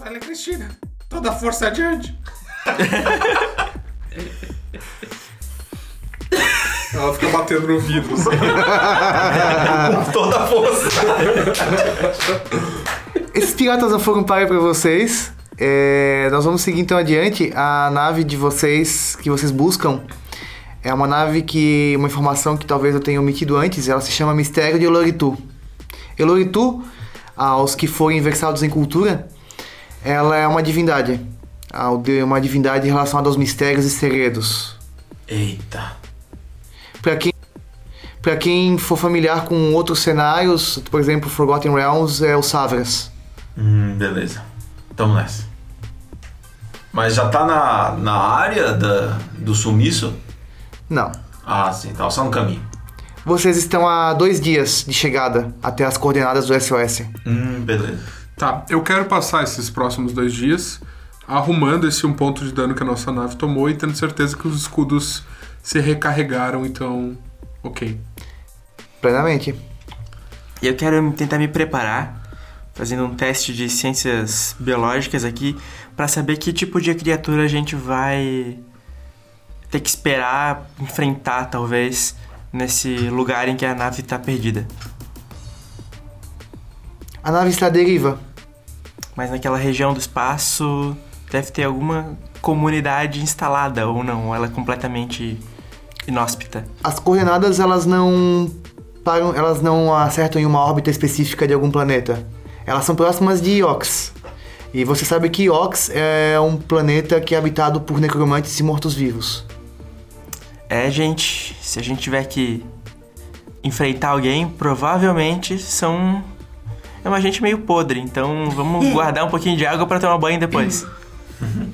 Suelen Cristina, toda a força adiante. Ela fica batendo no vidro, assim. Toda a força. Esses piratas não foram pago pra vocês. É, nós vamos seguir então adiante. A nave de vocês, que vocês buscam, é uma nave que. Uma informação que talvez eu tenha omitido antes. Ela se chama Mistério de Eloritu. Eloritu, aos que forem versados em cultura, ela é uma divindade. De- Uma divindade relacionada aos mistérios e segredos. Eita. Pra quem, pra quem for familiar com outros cenários, por exemplo, Forgotten Realms, é o Savras. Hum, beleza. Tamo nessa. Mas já tá na, na área da, do sumiço? Não. Ah, sim, tá só no caminho. Vocês estão a dois dias de chegada até as coordenadas do SOS. Hum, beleza. Tá, eu quero passar esses próximos dois dias arrumando esse um ponto de dano que a nossa nave tomou e tendo certeza que os escudos se recarregaram, então. Ok. Plenamente. E eu quero tentar me preparar, fazendo um teste de ciências biológicas aqui, pra saber que tipo de criatura a gente vai ter que esperar enfrentar, talvez, nesse lugar em que a nave tá perdida. A nave está à deriva. Mas naquela região do espaço deve ter alguma comunidade instalada ou não, ou ela é completamente inóspita. As coordenadas elas não param, elas não acertam em uma órbita específica de algum planeta. Elas são próximas de Iox. E você sabe que Iox é um planeta que é habitado por necromantes e mortos-vivos. É, gente, se a gente tiver que enfrentar alguém, provavelmente são. É uma gente meio podre, então vamos guardar um pouquinho de água pra tomar banho depois.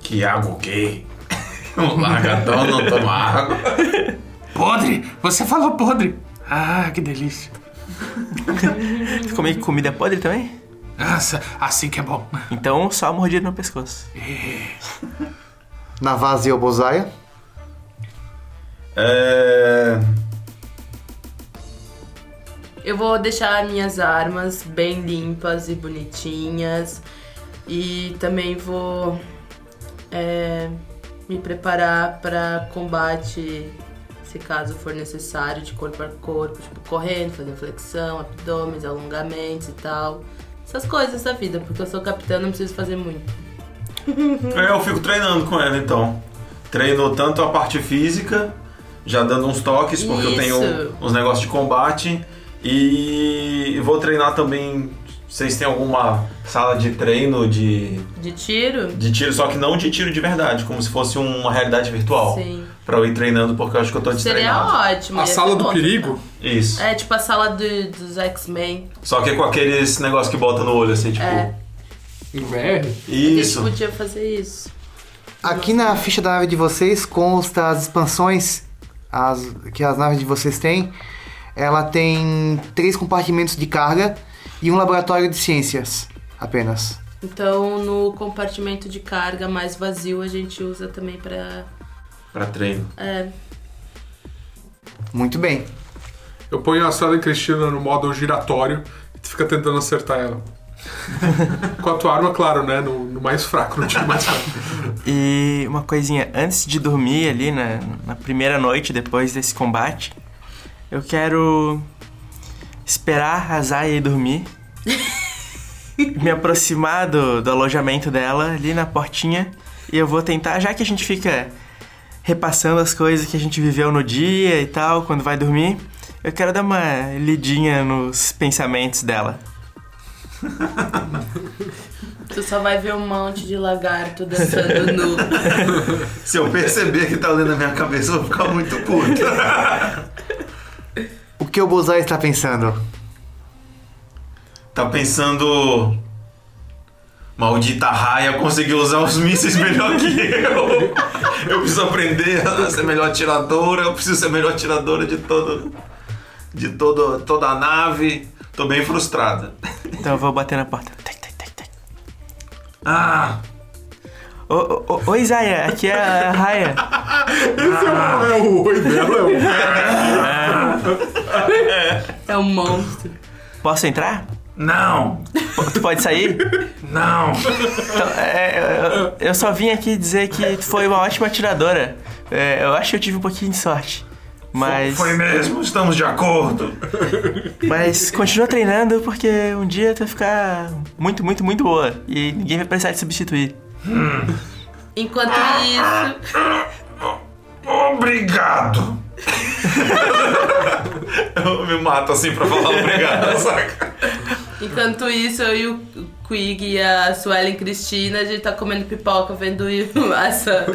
Que água o quê? Um largadão não toma água. Podre! Você falou podre! Ah, que delícia. Que comida podre também? Nossa, assim que é bom. Então só mordida no pescoço. Navaz e Obozaia. É. Eu vou deixar minhas armas bem limpas e bonitinhas. E também vou é, me preparar para combate, se caso for necessário, de corpo a corpo, tipo correndo, fazendo flexão, abdômenes, alongamentos e tal. Essas coisas da vida, porque eu sou capitã, não preciso fazer muito. É, eu fico treinando com ela então. Treino tanto a parte física, já dando uns toques, porque eu Isso. tenho uns negócios de combate. E vou treinar também. Vocês têm alguma sala de treino de, De tiro? de tiro, só que não de tiro de verdade, como se fosse uma realidade virtual. Sim. Pra eu ir treinando, porque eu acho que eu tô Seria destreinado. ótimo. A sala do bom. perigo? Isso. É tipo a sala do- dos X-Men. Só que com aqueles negócios que bota no olho, assim, tipo. É. No VR? A gente Isso. podia fazer isso. Aqui na ficha da nave de vocês consta as expansões as, que as naves de vocês têm. Ela tem três compartimentos de carga e um laboratório de ciências apenas. Então, no compartimento de carga mais vazio, a gente usa também pra. Pra treino. É, Muito bem. Eu ponho a Suelen Cristina no modo giratório e tu fica tentando acertar ela. Com a tua arma, claro, né? No, no mais fraco, no tiro mais fraco. E uma coisinha, antes de dormir ali na, na primeira noite depois desse combate, eu quero esperar a Zaya ir dormir, me aproximar do, do alojamento dela ali na portinha e eu vou tentar, já que a gente fica repassando as coisas que a gente viveu no dia e tal, quando vai dormir, eu quero dar uma lidinha nos pensamentos dela. tu só vai ver um monte de lagarto dançando nu. Se eu perceber que tá olhando na minha cabeça, eu vou ficar muito puto. O que o Bozai está pensando? tá pensando. Maldita raia conseguiu usar os mísseis melhor que eu. Eu preciso aprender a ser melhor atiradora, eu preciso ser melhor atiradora de todo. de todo, toda a nave. Tô bem frustrada. Então eu vou bater na porta. Ah! Ô, ô, ô, Oi, Zaya, aqui é a Raya. Esse é o, é o oi dela, é o... É um monstro. Posso entrar? Não! Tu pode sair? Não! Então, é, eu, eu só vim aqui dizer que tu foi uma ótima atiradora. É, eu acho que eu tive um pouquinho de sorte. Mas. Foi mesmo, estamos de acordo. Mas continua treinando porque um dia tu vai ficar muito, muito, muito boa. E ninguém vai precisar te substituir. Enquanto isso, Obrigado! Eu me mato assim pra falar obrigado, saca? enquanto isso, eu e o Quig e a Suelen Cristina, a gente tá comendo pipoca, vendo essa,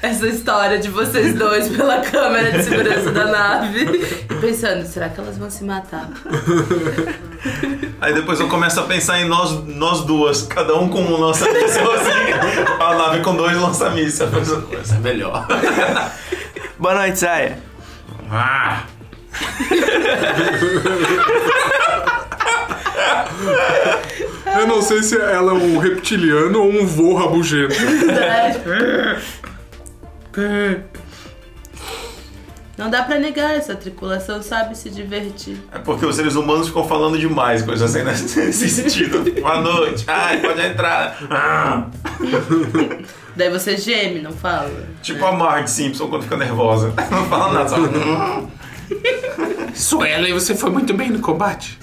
essa história de vocês dois pela câmera de segurança da nave. E pensando, será que elas vão se matar? Aí depois eu começo a pensar em nós, nós duas, cada um com um lança-míssel assim. A nave com dois lança-mísseis. Essa é melhor. Boa noite, Zaya. Ah! Eu não sei se ela é um reptiliano ou um vô rabugento. Não dá pra negar, essa tripulação sabe se divertir. É porque os seres humanos ficam falando demais, coisas assim nesse sentido. Boa noite. Ai, pode entrar. Ah. Daí você geme, não fala. Tipo a Marge Simpson quando fica nervosa. Não fala nada, só. Suelen, você foi muito bem no combate.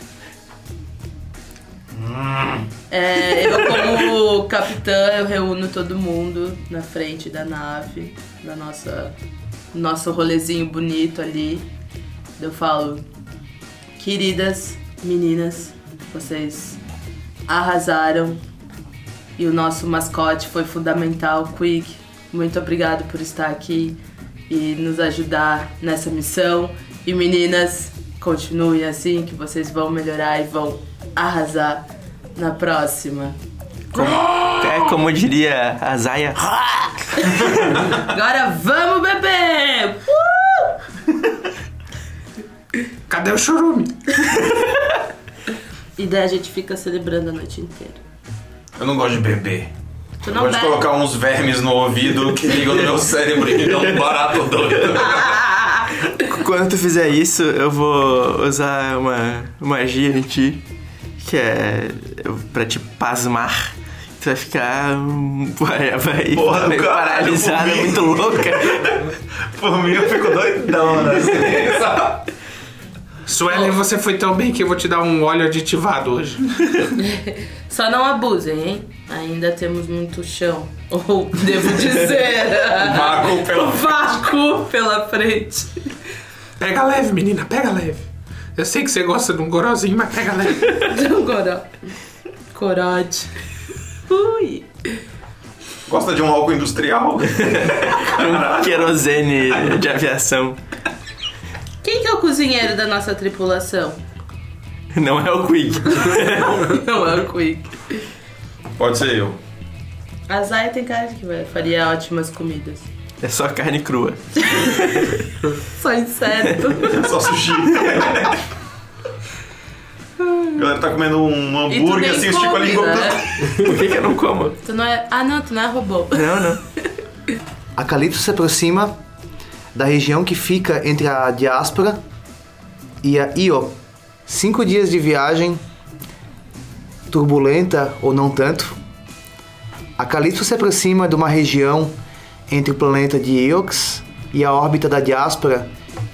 É, eu como capitã, eu reúno todo mundo na frente da nave, da nossa nosso rolezinho bonito ali. Eu falo, queridas meninas, vocês arrasaram e o nosso mascote foi fundamental, Quick. Muito obrigado por estar aqui e nos ajudar nessa missão. E meninas, continuem assim que vocês vão melhorar e vão arrasar na próxima. É como diria a Zaya. Agora vamos beber! Cadê o churume? E daí a gente fica celebrando a noite inteira. Eu não gosto de beber. Tu Eu não gosto de colocar uns vermes no ouvido que ligam no meu cérebro e me dão um barato doido. Quando tu fizer isso, eu vou usar uma magia em ti, que é pra te pasmar. Tu vai ficar. Vai, vai Porra meio caralho, paralisada, mim. muito louca. Por mim eu fico doidão, né? Suelen, você foi tão bem que eu vou te dar um óleo aditivado hoje. Só não abusem, hein? Ainda temos muito chão. Ou devo dizer. Vácuo pela- Vácuo pela frente. Pega leve, menina, pega leve. Eu sei que você gosta de um gorozinho, mas pega leve. Um goró. Corode. Ui. Gosta de um álcool industrial? Um querosene de aviação. Quem que é o cozinheiro da nossa tripulação? Não é o Quick. Não é o Quick. Pode ser eu. A Zaya tem cara de que vai- faria ótimas comidas. É só carne crua. Só inseto. Só sushi. A galera tá comendo um E tu hambúrguer nem assim, estica a come, língua. né? Por que, que eu não como? Tu não é... Ah, não, tu não é robô. Não, não. A Calypso se aproxima da região que fica entre a diáspora e a Io. Cinco dias de viagem, turbulenta ou não tanto. A Calypso se aproxima de uma região entre o planeta de Iox e a órbita da diáspora,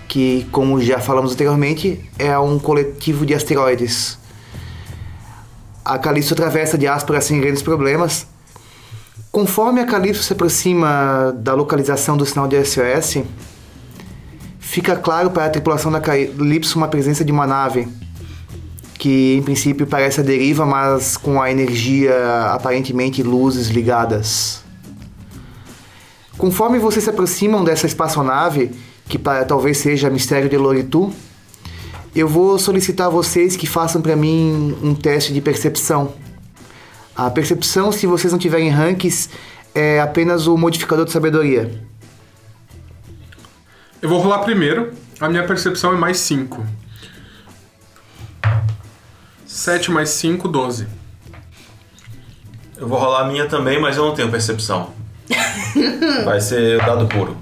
que, como já falamos anteriormente, é um coletivo de asteroides. A Calypso atravessa a diáspora sem grandes problemas, Conforme a Calypso se aproxima da localização do sinal de SOS, fica claro para a tripulação da Calypso uma presença de uma nave que, em princípio, parece a deriva, mas com a energia aparentemente luzes ligadas. Conforme vocês se aproximam dessa espaçonave, que para, talvez seja Mistério de Loritu, eu vou solicitar a vocês que façam para mim um teste de percepção. A percepção, se vocês não tiverem ranks, é apenas o modificador de sabedoria. Eu vou rolar primeiro. A minha percepção é mais 5. 7 mais 5, 12. Eu vou rolar a minha também, mas eu não tenho percepção. Vai ser o dado puro.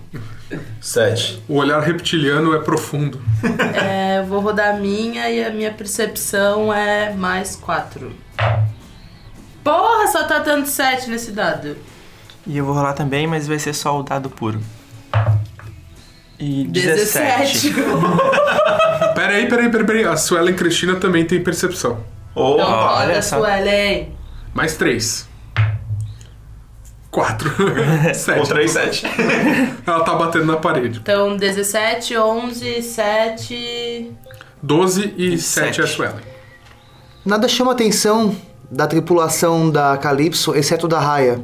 Sete. O olhar reptiliano é profundo. É, eu vou rodar a minha e a minha percepção é mais quatro. Porra, só tá dando 7 nesse dado. E eu vou rolar também, mas vai ser só o dado puro. E 17. 17. Peraí, peraí, peraí, peraí. A Suelen Cristina também tem percepção. Ô, Então olha só. Suelen. Mais três. Quatro. Sete. com 3, 7. Ela tá batendo na parede. Então 17, 11, 7. 12 e, E 7 é a sete. Suelen. Nada chama a atenção da tripulação da Calypso, exceto da Raya,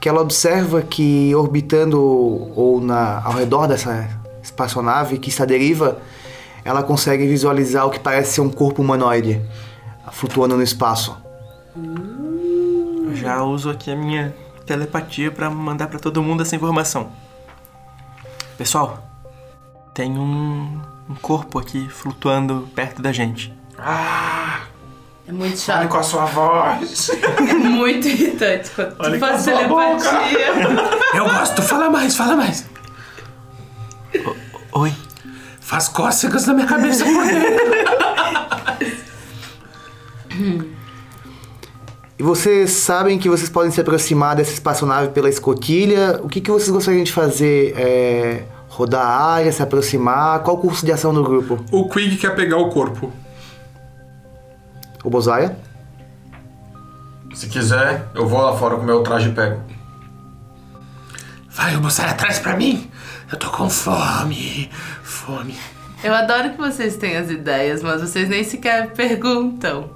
que ela observa que orbitando ou na, ao redor dessa espaçonave que está à deriva, ela consegue visualizar o que parece ser um corpo humanoide flutuando no espaço. Eu já uso aqui a minha telepatia pra mandar pra todo mundo essa informação. Pessoal, tem um, um corpo aqui flutuando perto da gente. É muito Fale chato. com a sua voz. É muito irritante quando Olha tu faz telepatia. Eu gosto, fala mais, fala mais. Oi, Faz cócegas na minha cabeça por dentro. E vocês sabem que vocês podem se aproximar dessa espaçonave pela escotilha. O que, que vocês gostariam de fazer? É, rodar a área, se aproximar? Qual o curso de ação do grupo? O Quig quer pegar o corpo. O Bozaia? Se quiser, eu vou lá fora com meu traje e pego. Vai, eu sai atrás pra mim. Eu tô com fome. Fome. Eu adoro que vocês têm as ideias, mas vocês nem sequer perguntam.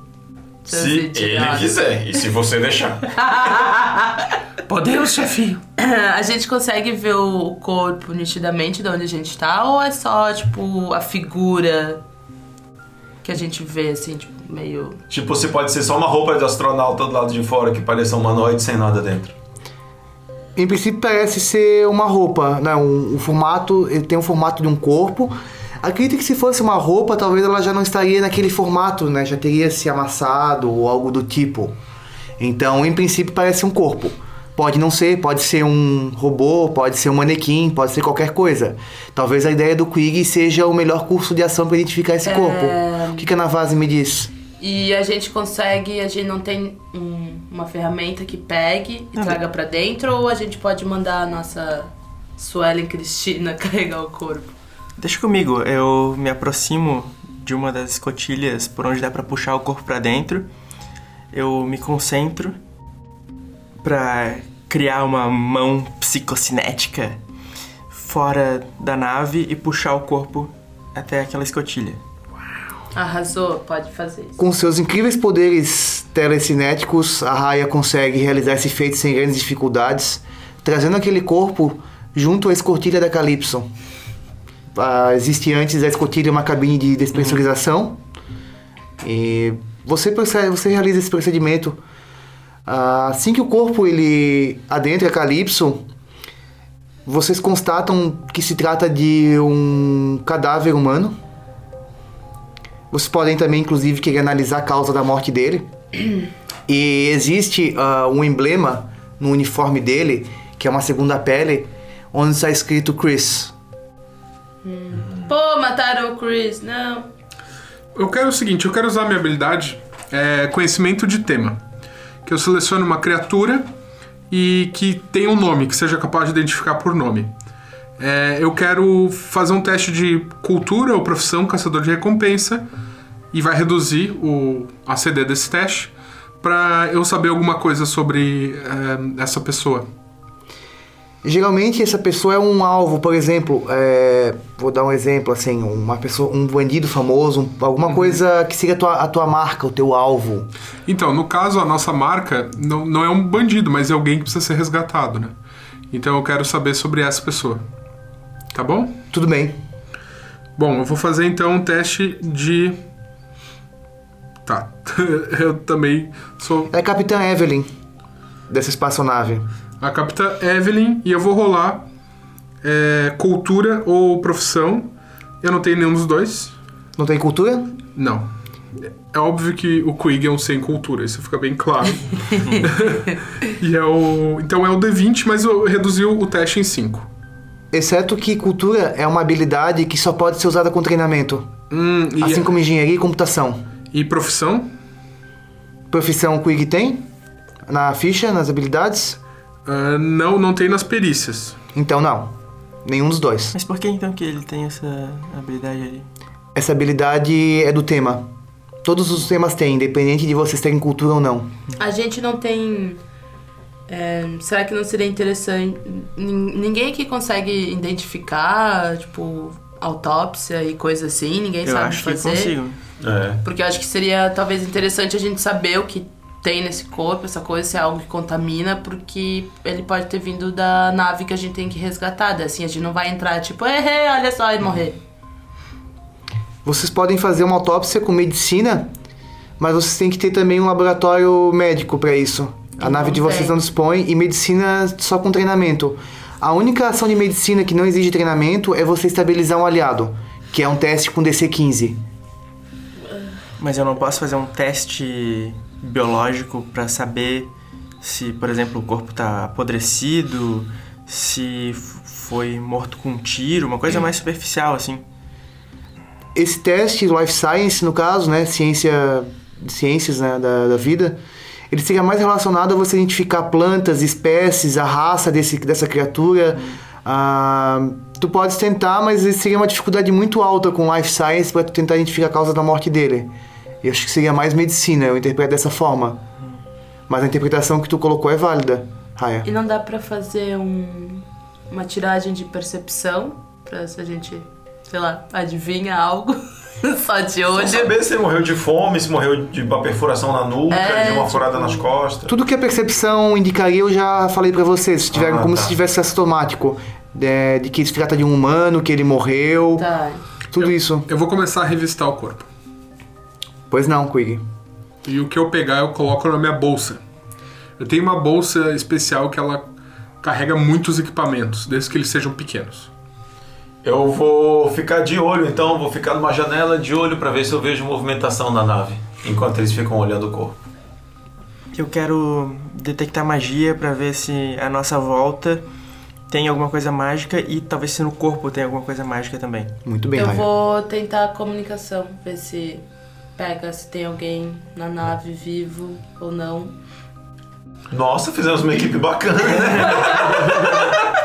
Seus Se ele quiser e se você deixar. Podemos, chefinho. A gente consegue ver o corpo nitidamente de onde a gente tá? Ou é só, tipo, a figura que a gente vê, assim, tipo, meio. Tipo, se pode ser só uma roupa de astronauta do lado de fora que pareça um humanoide sem nada dentro. Em princípio parece ser uma roupa, né? Um, um formato, ele tem um formato de um corpo. Acredito que se fosse uma roupa, talvez ela já não estaria naquele formato, né? Já teria se amassado ou algo do tipo. Então, em princípio, parece um corpo. Pode não ser, pode ser um robô, pode ser um manequim, pode ser qualquer coisa. Talvez a ideia do Quig seja o melhor curso de ação para identificar esse corpo. O que, que a Navase me diz? E a gente consegue, a gente não tem um- uma ferramenta que pegue e traga pra dentro, ou a gente pode mandar a nossa Suelen Cristina carregar o corpo? deixa comigo. Eu me aproximo de uma das escotilhas por onde dá pra puxar o corpo pra dentro. Eu me concentro pra criar uma mão psicocinética fora da nave e puxar o corpo até aquela escotilha. Arrasou, pode fazer isso. Com seus incríveis poderes telecinéticos, a Raya consegue realizar esse feito sem grandes dificuldades, trazendo aquele corpo junto à escotilha da Calypso. Ah, existe antes da escotilha uma cabine de despressurização e você, você realiza esse procedimento. Ah, assim que o corpo ele adentra a Calypso, vocês constatam que se trata de um cadáver humano. Vocês podem também, inclusive, querer analisar a causa da morte dele. E existe ah, um emblema no uniforme dele, que é uma segunda pele, onde está escrito Chris. Pô, mataram o Chris, não. Eu quero o seguinte, eu quero usar minha habilidade é, conhecimento de tema. Que eu selecione uma criatura e que tenha um nome, que seja capaz de identificar por nome. É, eu quero fazer um teste de cultura ou profissão caçador de recompensa e vai reduzir o ACD desse teste para eu saber alguma coisa sobre é, essa pessoa. Geralmente essa pessoa é um alvo, por exemplo, é, vou dar um exemplo assim, uma pessoa, um bandido famoso, um- alguma coisa que seja a tua, a tua marca, o teu alvo. Então, no caso, a nossa marca não, não é um bandido, mas é alguém que precisa ser resgatado, né? Então eu quero saber sobre essa pessoa. Tá bom? Tudo bem. Bom, eu vou fazer então um teste de. Tá. eu também sou É a Capitã Evelyn dessa espaçonave. a Capitã Evelyn e eu vou rolar é, cultura ou profissão. Eu não tenho nenhum dos dois. Não tem cultura? Não. É óbvio que o Quig é um sem cultura, isso fica bem claro. e é o. Então é o D20, mas eu reduzi o teste em 5. Exceto que cultura é uma habilidade que só pode ser usada com treinamento. Hum, e, Assim como engenharia e computação. e profissão? Profissão Quig tem? na ficha, nas habilidades? Ah, não, não tem nas perícias. Então não. Nenhum dos dois. Mas por que então que ele tem essa habilidade ali? Essa habilidade é do tema. Todos os temas têm, independente de vocês terem cultura ou não. A gente não tem. É, será que não seria interessante. nin- Ninguém aqui consegue identificar, tipo, autópsia e coisa assim? Ninguém Eu sabe acho que fazer? consigo. É. Porque eu acho que seria talvez interessante a gente saber o que tem nesse corpo, essa coisa, se é algo que contamina, porque ele pode ter vindo da nave que a gente tem que resgatar. Assim, a gente não vai entrar tipo, "Ehê, olha só, e morrer. Vocês podem fazer uma autópsia com medicina, mas vocês têm que ter também um laboratório médico para isso. A nave de vocês não dispõe e medicina só com treinamento. A única ação de medicina que não exige treinamento é você estabilizar um aliado, que é um teste com DC-15. Mas eu não posso fazer um teste biológico pra saber se, por exemplo, o corpo tá apodrecido, se foi morto com um tiro, uma coisa mais superficial assim. Esse teste, Life Science no caso, né, ciência, ciências né, da, da vida, ele seria mais relacionado a você identificar plantas, espécies, a raça desse, dessa criatura. Ah, tu podes tentar, mas seria uma dificuldade muito alta com Life Science para tu tentar identificar a causa da morte dele. Eu acho que seria mais medicina, eu interpreto dessa forma. Mas a interpretação que tu colocou é válida, Raya. E não dá pra fazer um, uma tiragem de percepção, pra se a gente, sei lá, adivinha algo só de Não olho. saber se ele morreu de fome, se morreu de uma perfuração na nuca, É, de uma tipo- furada nas costas. Tudo que a percepção indicaria eu já falei pra vocês, se tiver, Ah, como tá. se tivesse assintomático. De, de que se trata de um humano, que ele morreu, Tá. tudo isso. Eu vou começar a revistar o corpo. Pois não, Quig. E o que eu pegar eu coloco na minha bolsa. Eu tenho uma bolsa especial que ela carrega muitos equipamentos, desde que eles sejam pequenos. Eu vou ficar de olho, então, vou ficar numa janela de olho pra ver se eu vejo movimentação na nave, enquanto eles ficam olhando o corpo. Eu quero detectar magia pra ver se a nossa volta tem alguma coisa mágica e talvez se no corpo tem alguma coisa mágica também. Muito bem, Eu Raya. vou tentar a comunicação, ver se pega se tem alguém na nave vivo ou não. Nossa, fizemos uma equipe bacana, né?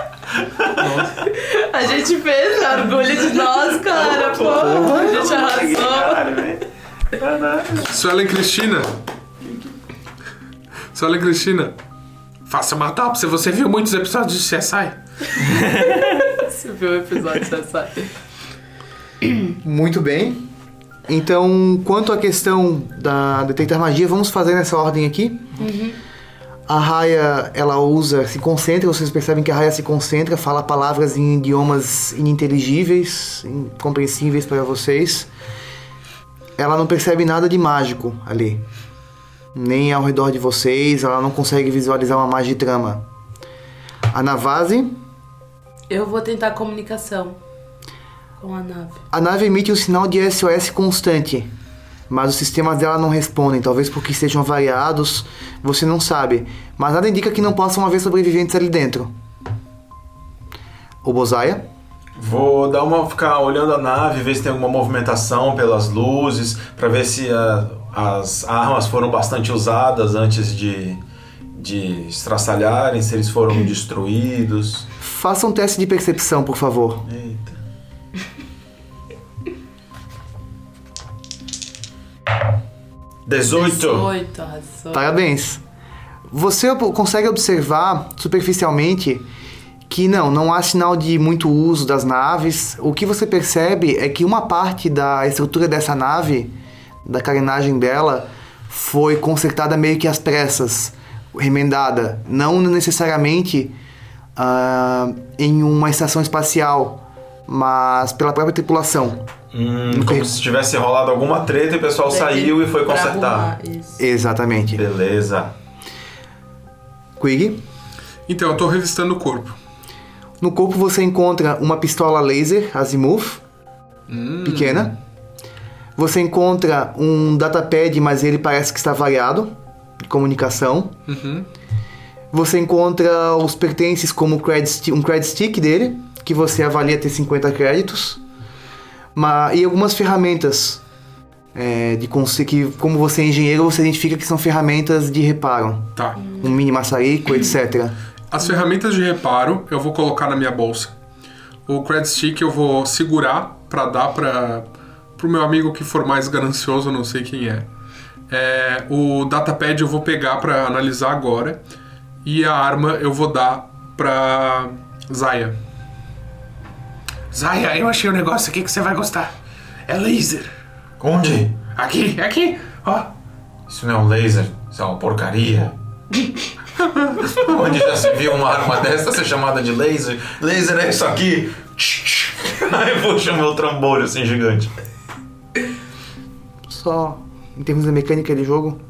A gente fez orgulho de nós, cara. Pô, a gente arrasou. Suelen Cristina. Suelen Cristina. Faça uma autópsia, você viu muitos episódios de CSI? Você viu o episódio, você sabe. Muito bem. Então, quanto à questão da detectar magia, vamos fazer nessa ordem aqui. A Raya, ela usa, se concentra, vocês percebem que a Raya se concentra, fala palavras em idiomas ininteligíveis, incompreensíveis para vocês. Ela não percebe nada de mágico ali. Nem ao redor de vocês, ela não consegue visualizar uma magia de trama. A Navase, Eu vou tentar comunicação com a nave. A nave emite um sinal de SOS constante, mas os sistemas dela não respondem, talvez porque estejam variados, você não sabe. Mas nada indica que não possam haver sobreviventes ali dentro. O Bozaia? Vou dar uma ficar olhando a nave, ver se tem alguma movimentação pelas luzes, pra ver se a- as armas foram bastante usadas antes de, de estraçalharem, se eles foram destruídos. Faça um teste de percepção, por favor. Eita. Dezoito. 18, arrasou. Parabéns. Você consegue observar superficialmente que não, não há sinal de muito uso das naves. O que você percebe é que uma parte da estrutura dessa nave, da carenagem dela, foi consertada meio que às pressas, remendada, não necessariamente ah, em uma estação espacial, mas pela própria tripulação. Hum, como se tivesse rolado alguma treta e o pessoal saiu e foi consertar. Exatamente. Beleza. Quig? Então, eu tô revistando o corpo. No corpo você encontra uma pistola laser Azimuth, pequena. Você encontra um datapad, mas ele parece que está variado, de comunicação. Uhum. Você encontra os pertences como um credit stick dele, que você avalia ter 50 créditos. Ma- e algumas ferramentas é, de que como você é engenheiro, você identifica que são ferramentas de reparo. Tá. Um mini maçarico, etc. As ferramentas de reparo eu vou colocar na minha bolsa. O Cred Stick eu vou segurar pra dar para pro meu amigo que for mais ganancioso, não sei quem é. É, o datapad eu vou pegar pra analisar agora e a arma eu vou dar pra Zaya. Zaya, eu achei um negócio aqui que você vai gostar. É laser. Onde? Aqui, aqui, ó. Isso não é um laser, isso é uma porcaria. Onde já se viu uma arma dessa ser chamada de laser? Laser é isso aqui. Aí puxa meu trambolho assim gigante. Só em termos da mecânica de jogo,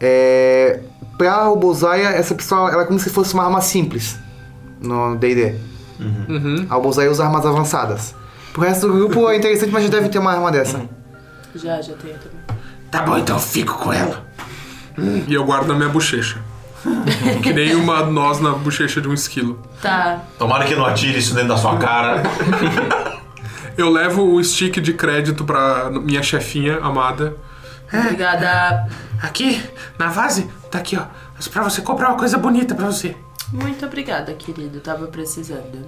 é, pra o Bozaya, essa pistola ela é como se fosse uma arma simples no D&D. Uhum. A Bozaya usa armas avançadas. Pro resto do grupo é interessante, mas já deve ter uma arma dessa. Já, já tenho também. Tá bom, então eu fico com ela. E eu guardo na minha bochecha. que nem uma noz na bochecha de um esquilo. Tá. Tomara que não atire isso dentro da sua cara. Eu levo o stick de crédito pra minha chefinha amada. Obrigada. Aqui, na vase, tá aqui, ó. Pra você comprar uma coisa bonita pra você. Muito obrigada, querido. Tava precisando.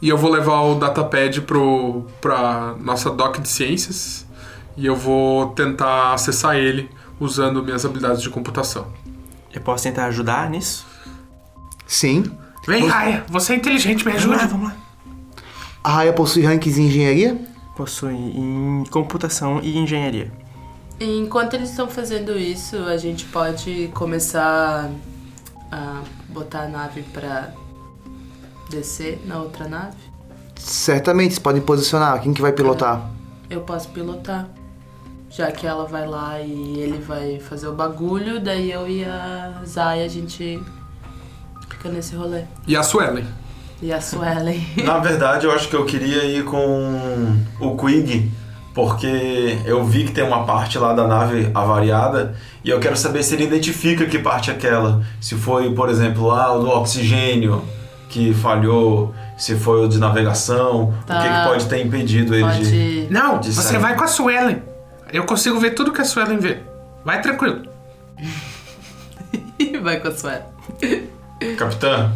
E eu vou levar o datapad pro, pra nossa doc de ciências. E eu vou tentar acessar ele usando minhas habilidades de computação. Eu posso tentar ajudar nisso? Sim. Vem, Raya, você é inteligente, me Vamos lá, ajude. vamos lá. A Raya possui rankings em engenharia. Possui em computação e engenharia. Enquanto eles estão fazendo isso, a gente pode começar a botar a nave pra descer na outra nave. Certamente, vocês podem posicionar. Quem que vai pilotar? Eu posso pilotar. Já que ela vai lá e ele vai fazer o bagulho, daí eu e a Zaya a gente fica nesse rolê. E a Suelen. E a Suelen. Na verdade, eu acho que eu queria ir com o Quig, porque eu vi que tem uma parte lá da nave avariada e eu quero saber se ele identifica que parte é aquela. Se foi, por exemplo, lá o do oxigênio que falhou, se foi o de navegação, Tá. o que, que pode ter impedido ele de. Pode. Não, De você sair. vai com a Suelen. Eu consigo ver tudo que a Suelen vê. Vai tranquilo. Vai com a Suelen. Capitã,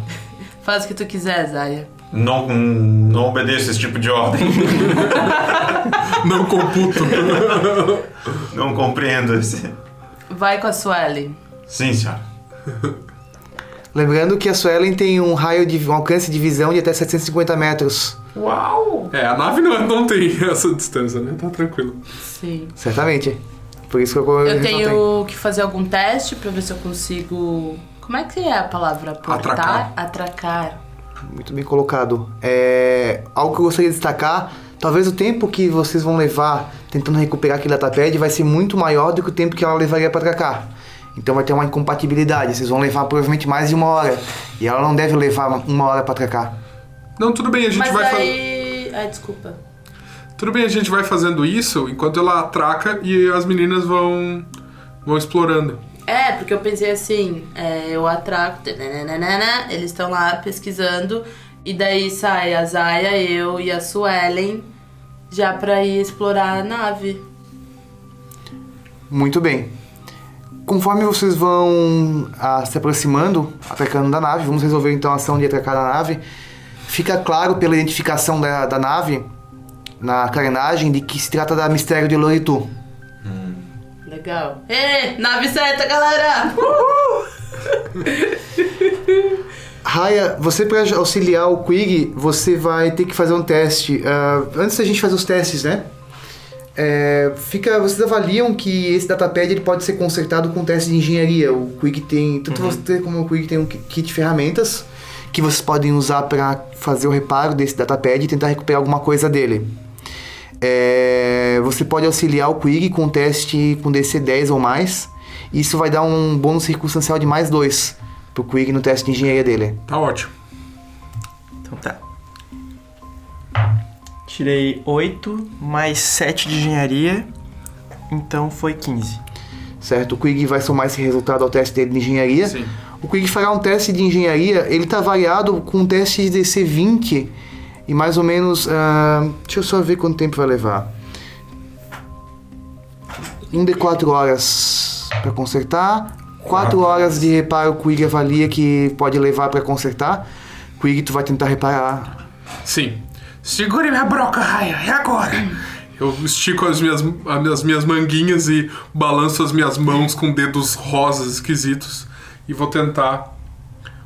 Faz o que tu quiser, Zaya. Não, não obedeço esse tipo de ordem. Não computo. não compreendo esse. Vai com a Suelen. Sim, senhora. Lembrando que a Suelen tem um raio de um alcance de visão de até 750 metros. É, a nave não, não tem essa distância, né? Tá tranquilo. Sim. Certamente. Por isso que eu, Eu tenho que fazer algum teste pra ver se eu consigo. Como é que é a palavra? Portar? Atracar. Atracar. Muito bem colocado. É, algo que eu gostaria de destacar, talvez o tempo que vocês vão levar tentando recuperar aquele datapad vai ser muito maior do que o tempo que ela levaria para atracar. Então vai ter uma incompatibilidade. Vocês vão levar provavelmente mais de uma hora. E ela não deve levar uma hora para atracar. Não, tudo bem, a gente Mas vai fazer. aí. Ai, desculpa. Tudo bem, a gente vai fazendo isso enquanto ela atraca e as meninas vão vão explorando. É, porque eu pensei assim, é, eu atraco, tananana, eles estão lá pesquisando, e daí sai a Zaya, eu e a Suelen já pra ir explorar a nave. Muito bem. Conforme vocês vão ah, se aproximando, atracando da nave, vamos resolver então a ação de atracar a nave. Fica claro pela identificação da, da nave, na carenagem, de que se trata da Mistério de Loritu. Legal. Ê, nave certa, galera! Raya, você para auxiliar o Quig, você vai ter que fazer um teste. Ah, antes da gente fazer os testes, né? É, fica, vocês avaliam que esse datapad ele pode ser consertado com teste de engenharia. O Quig tem, tanto você como o Quig tem um ki- kit de ferramentas que vocês podem usar para fazer o reparo desse datapad e tentar recuperar alguma coisa dele. É, você pode auxiliar o Quig com teste com DC 10 ou mais. Isso vai dar um bônus circunstancial de mais 2 pro Quig no teste de engenharia dele. Tá ótimo. Então tá. Tirei 8 mais 7 de engenharia. Então foi 15. certo? O Quig vai somar esse resultado ao teste dele de engenharia. Sim. O Quig fará um teste de engenharia, ele está variado com um teste de DC 20 e mais ou menos. ah, deixa eu só ver quanto tempo vai levar. um de 4 horas pra consertar. 4 horas de reparo o Quig avalia que pode levar pra consertar. Quig, tu vai tentar reparar. Sim. Segure minha broca, Raia, é agora! Eu estico as minhas, as minhas manguinhas e balanço as minhas mãos com dedos rosas esquisitos e vou tentar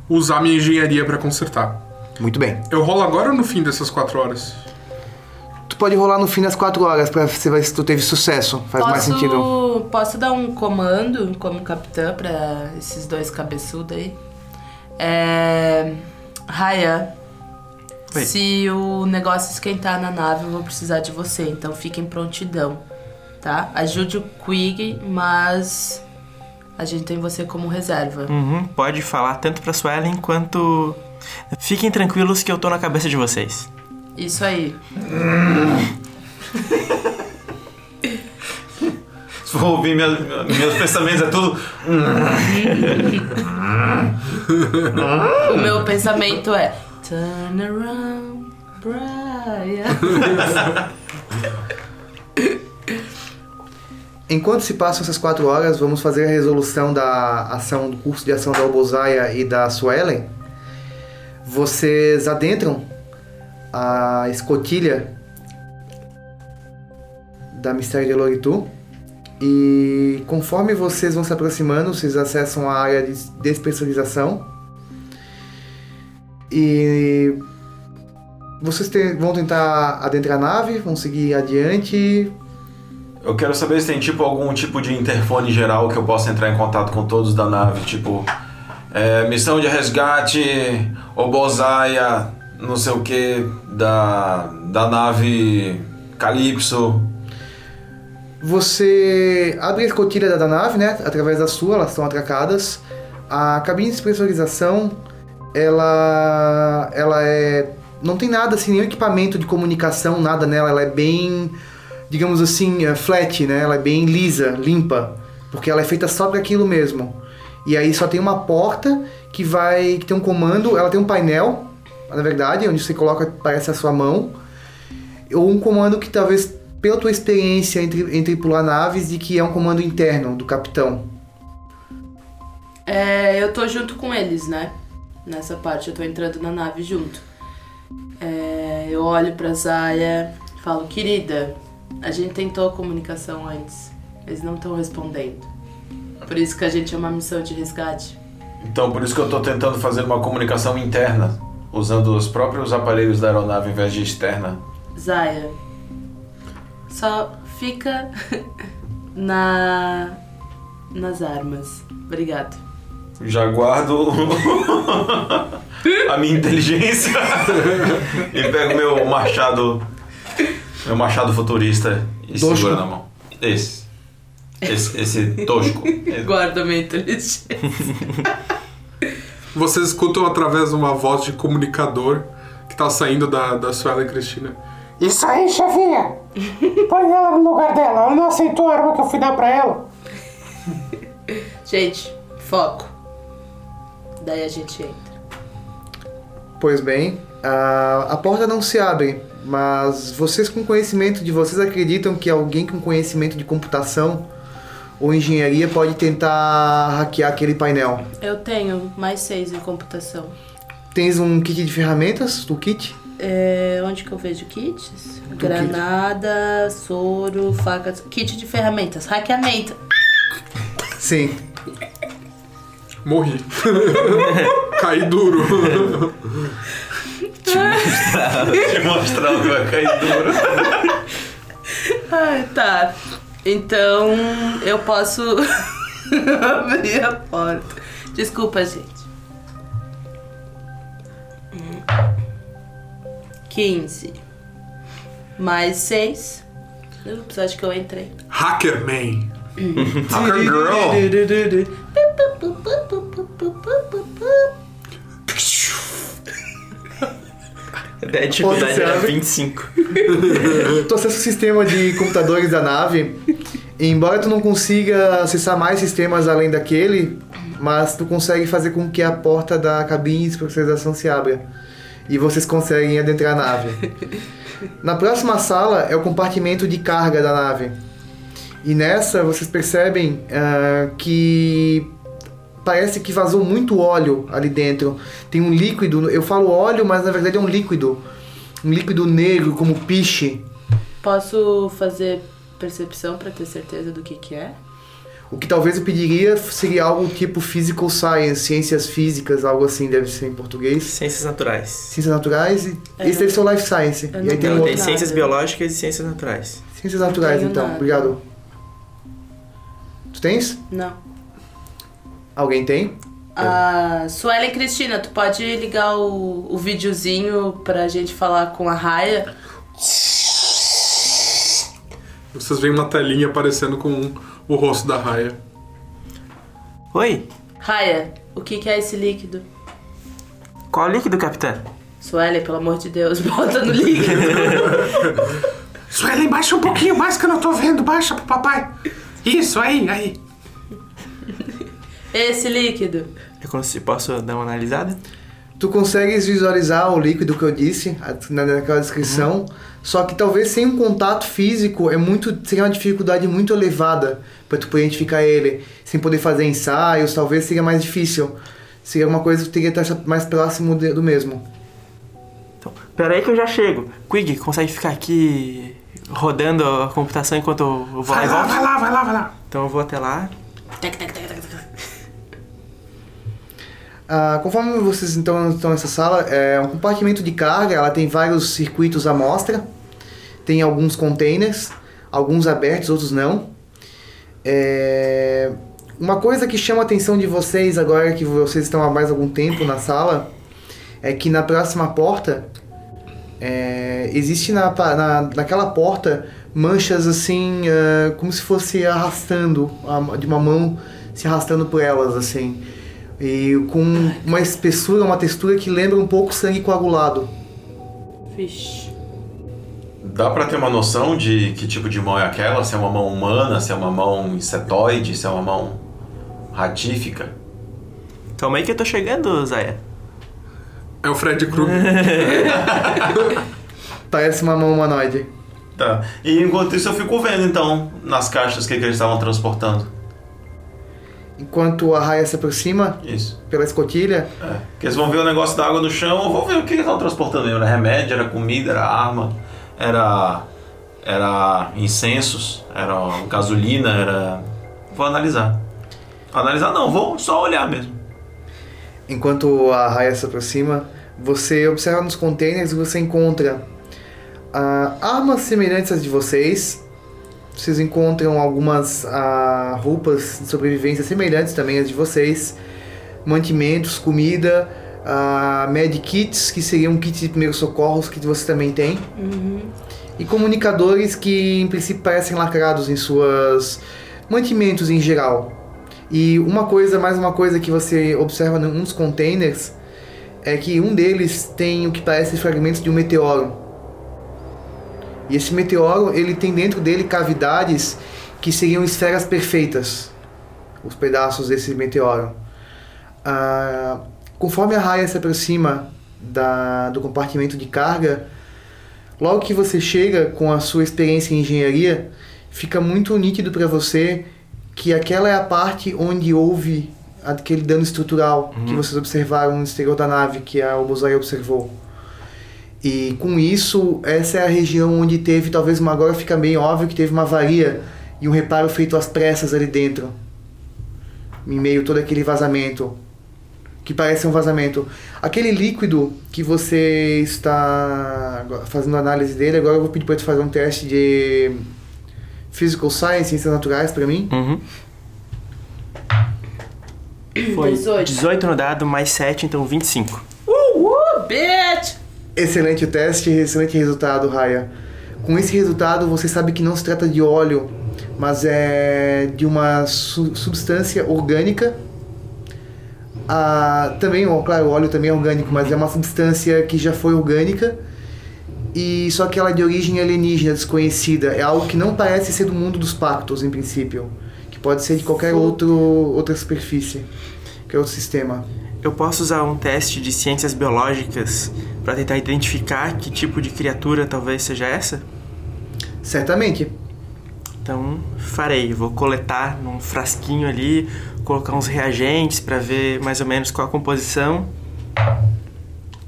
usar minha engenharia pra consertar. Muito bem. Eu rolo agora ou no fim dessas quatro horas? Tu pode rolar no fim das 4 horas pra você ver se tu teve sucesso. Faz mais sentido. Posso dar um comando como capitã pra esses dois cabeçudos aí? É. Raya, Oi. se o negócio esquentar na nave, eu vou precisar de você, então fique em prontidão, tá? Ajude o Quig, mas a gente tem você como reserva. Uhum, pode falar tanto pra Suelen quanto. Fiquem tranquilos que eu tô na cabeça de vocês. Isso aí. Se for ouvir minha- meus pensamentos, é tudo. O meu pensamento é. Turn around, Brian. Enquanto se passam essas 4 horas, vamos fazer a resolução da ação, do curso de ação da Obozaia e da Suelen. Vocês adentram a escotilha da Mistério de Loritu e conforme vocês vão se aproximando, vocês acessam a área de despressurização e vocês te- vão tentar adentrar a nave, vão seguir adiante, Eu quero saber se tem tipo algum tipo de interfone geral que eu possa entrar em contato com todos da nave, tipo é, missão de resgate, Obozaia, não sei o que, da, da nave Calypso. Você abre a escotilha da nave, né? Através da sua, elas estão atracadas. A cabine de despressurização, ela, ela é, não tem nada assim, nenhum equipamento de comunicação, nada nela. Ela é bem, digamos assim, é flat, né? Ela é bem lisa, limpa, porque ela é feita só para aquilo mesmo. E aí só tem uma porta que vai, que tem um comando. Ela tem um painel, na verdade, onde você coloca parece a sua mão ou um comando que talvez pela tua experiência entre, em tripular naves de que é um comando interno do capitão. É, eu tô junto com eles, né? Nessa parte, eu tô entrando na nave junto. É, eu olho pra Zaya falo, querida, a gente tentou a comunicação antes. Eles não estão respondendo. Por isso que a gente é uma missão de resgate. Então, por isso que eu tô tentando fazer uma comunicação interna, usando os próprios aparelhos da aeronave em vez de externa. Zaya, só fica na nas armas. Obrigado. Já guardo a minha inteligência e pego meu machado, meu machado futurista e Tosco. seguro na mão. Esse. Esse, esse tosco. Guarda minha inteligência. Vocês escutam através de uma voz de comunicador que tá saindo da, da Suela Cristina. Isso aí, chefinha! Põe ela no lugar dela, ela não aceitou a arma que eu fui dar pra ela. Gente, foco. Daí a gente entra. Pois bem, a, a porta não se abre, mas vocês com conhecimento de vocês acreditam que alguém com conhecimento de computação ou engenharia pode tentar hackear aquele painel. Eu tenho mais seis em computação. Tens um kit de ferramentas, o kit? É, onde que eu vejo kits? Granada, soro, facas. Kit de ferramentas. Hackeamento. Sim. Morri. Caí duro. Te mostrar o que vai cair duro. Ai, tá. Então eu posso abrir a porta. Desculpa, gente. Hum. 15. Mais 6. Ups, acho que eu entrei. Hackerman. Hacker Girl. A dificuldade era abre. 25. Tu acessa o sistema de computadores da nave. E embora tu não consiga acessar mais sistemas além daquele, mas tu consegue fazer com que a porta da cabine de especialização se abra. E vocês conseguem adentrar a nave. Na próxima sala é o compartimento de carga da nave. E nessa vocês percebem ah, que parece que vazou muito óleo ali dentro. Tem um líquido, eu falo óleo, mas na verdade é um líquido. Um líquido negro, como piche. Posso fazer percepção pra ter certeza do que que é? O que talvez eu pediria seria algo tipo physical science, ciências físicas, algo assim deve ser em português. Ciências naturais. Ciências naturais e É. esse deve ser o life science. Eu E aí não tem um Então, outro. tem ciências biológicas e ciências naturais. Ciências naturais então, nada. obrigado. Tu tens? Não. Alguém tem? Ah, Suelen Cristina, tu pode ligar o, o videozinho pra gente falar com a Raya? Vocês veem uma telinha aparecendo com o rosto da raia. Oi? Raya, o que que é esse líquido? Qual líquido, capitã? Suelen, pelo amor de Deus, bota no líquido. Suelen, baixa um pouquinho mais que eu não tô vendo. Baixa pro papai. Isso, aí, aí. Esse líquido. Eu consigo, posso dar uma analisada? Tu consegues visualizar o líquido que eu disse naquela descrição, só que talvez sem um contato físico é muito seria uma dificuldade muito elevada para tu poder identificar ele, sem poder fazer ensaios, talvez seria mais difícil. Seria uma coisa que teria que estar mais próximo do mesmo. Então, pera aí que eu já chego. Quig, consegue ficar aqui rodando a computação enquanto eu vou lá Vai lá, volto? vai lá, vai lá, vai lá. Então eu vou até lá. Tac, tac, tac. Ah, conforme vocês então estão nessa sala, é um compartimento de carga, ela tem vários circuitos à mostra, tem alguns containers, alguns abertos, outros não. É, Uma coisa que chama a atenção de vocês agora que vocês estão há mais algum tempo na sala é que na próxima porta é, existe na, na, naquela porta manchas assim, ah, como se fosse arrastando, de uma mão se arrastando por elas assim. E com uma espessura, uma textura que lembra um pouco sangue coagulado. Vixe. Dá pra ter uma noção de que tipo de mão é aquela? Se é uma mão humana, se é uma mão insetoide, se é uma mão ratífica? Calma aí que eu tô chegando, Zaya. É o Fred Krueger. Parece uma mão humanoide. Tá. E enquanto isso eu fico vendo então nas caixas o que, que eles estavam transportando. Enquanto a raia se aproxima Isso. pela escotilha, É. Porque eles vão ver o negócio da água no chão, vou ver o que eles estavam transportando. Era remédio, era comida, era arma, era. Era incensos, era gasolina, era. Vou analisar. Analisar não, vou só olhar mesmo. enquanto a raia se aproxima, você observa nos containers e você encontra ah, armas semelhantes às de vocês. Vocês encontram algumas ah, roupas de sobrevivência semelhantes também às de vocês. Mantimentos, comida, ah, medkits, que seriam um kit de primeiros socorros que você também tem. E comunicadores que em princípio parecem lacrados em suas mantimentos em geral. E uma coisa, mais uma coisa que você observa num dos containers é que um deles tem o que parece fragmentos de um meteoro. E esse meteoro, ele tem dentro dele cavidades que seriam esferas perfeitas. Os pedaços desse meteoro. Ah, conforme a raia se aproxima da, do compartimento de carga, logo que você chega com a sua experiência em engenharia, fica muito nítido para você que aquela é a parte onde houve aquele dano estrutural que vocês observaram no exterior da nave, que a Obozai observou. E com isso, essa é a região onde teve, talvez uma agora fica bem óbvio que teve uma avaria e um reparo feito às pressas ali dentro. Em meio a todo aquele vazamento. Que parece um vazamento. Aquele líquido que você está fazendo análise dele, agora eu vou pedir para você fazer um teste de Physical Science, Ciências Naturais para mim. Uhum. Foi 18. 18 no dado, mais 7, então 25. Uh, bitch! Excelente teste, excelente resultado, Raya. Com esse resultado, você sabe que não se trata de óleo, mas é de uma su- substância orgânica. Ah, também, ó, claro, o óleo também é orgânico, mas é uma substância que já foi orgânica. E só que ela é de origem alienígena, desconhecida. É algo que não parece ser do mundo dos pactos, em princípio. Que pode ser de qualquer outro, outra superfície, qualquer outro sistema. Eu posso usar um teste de ciências biológicas para tentar identificar que tipo de criatura talvez seja essa? Certamente. Então, farei. Vou coletar num frasquinho ali, colocar uns reagentes pra ver mais ou menos qual a composição.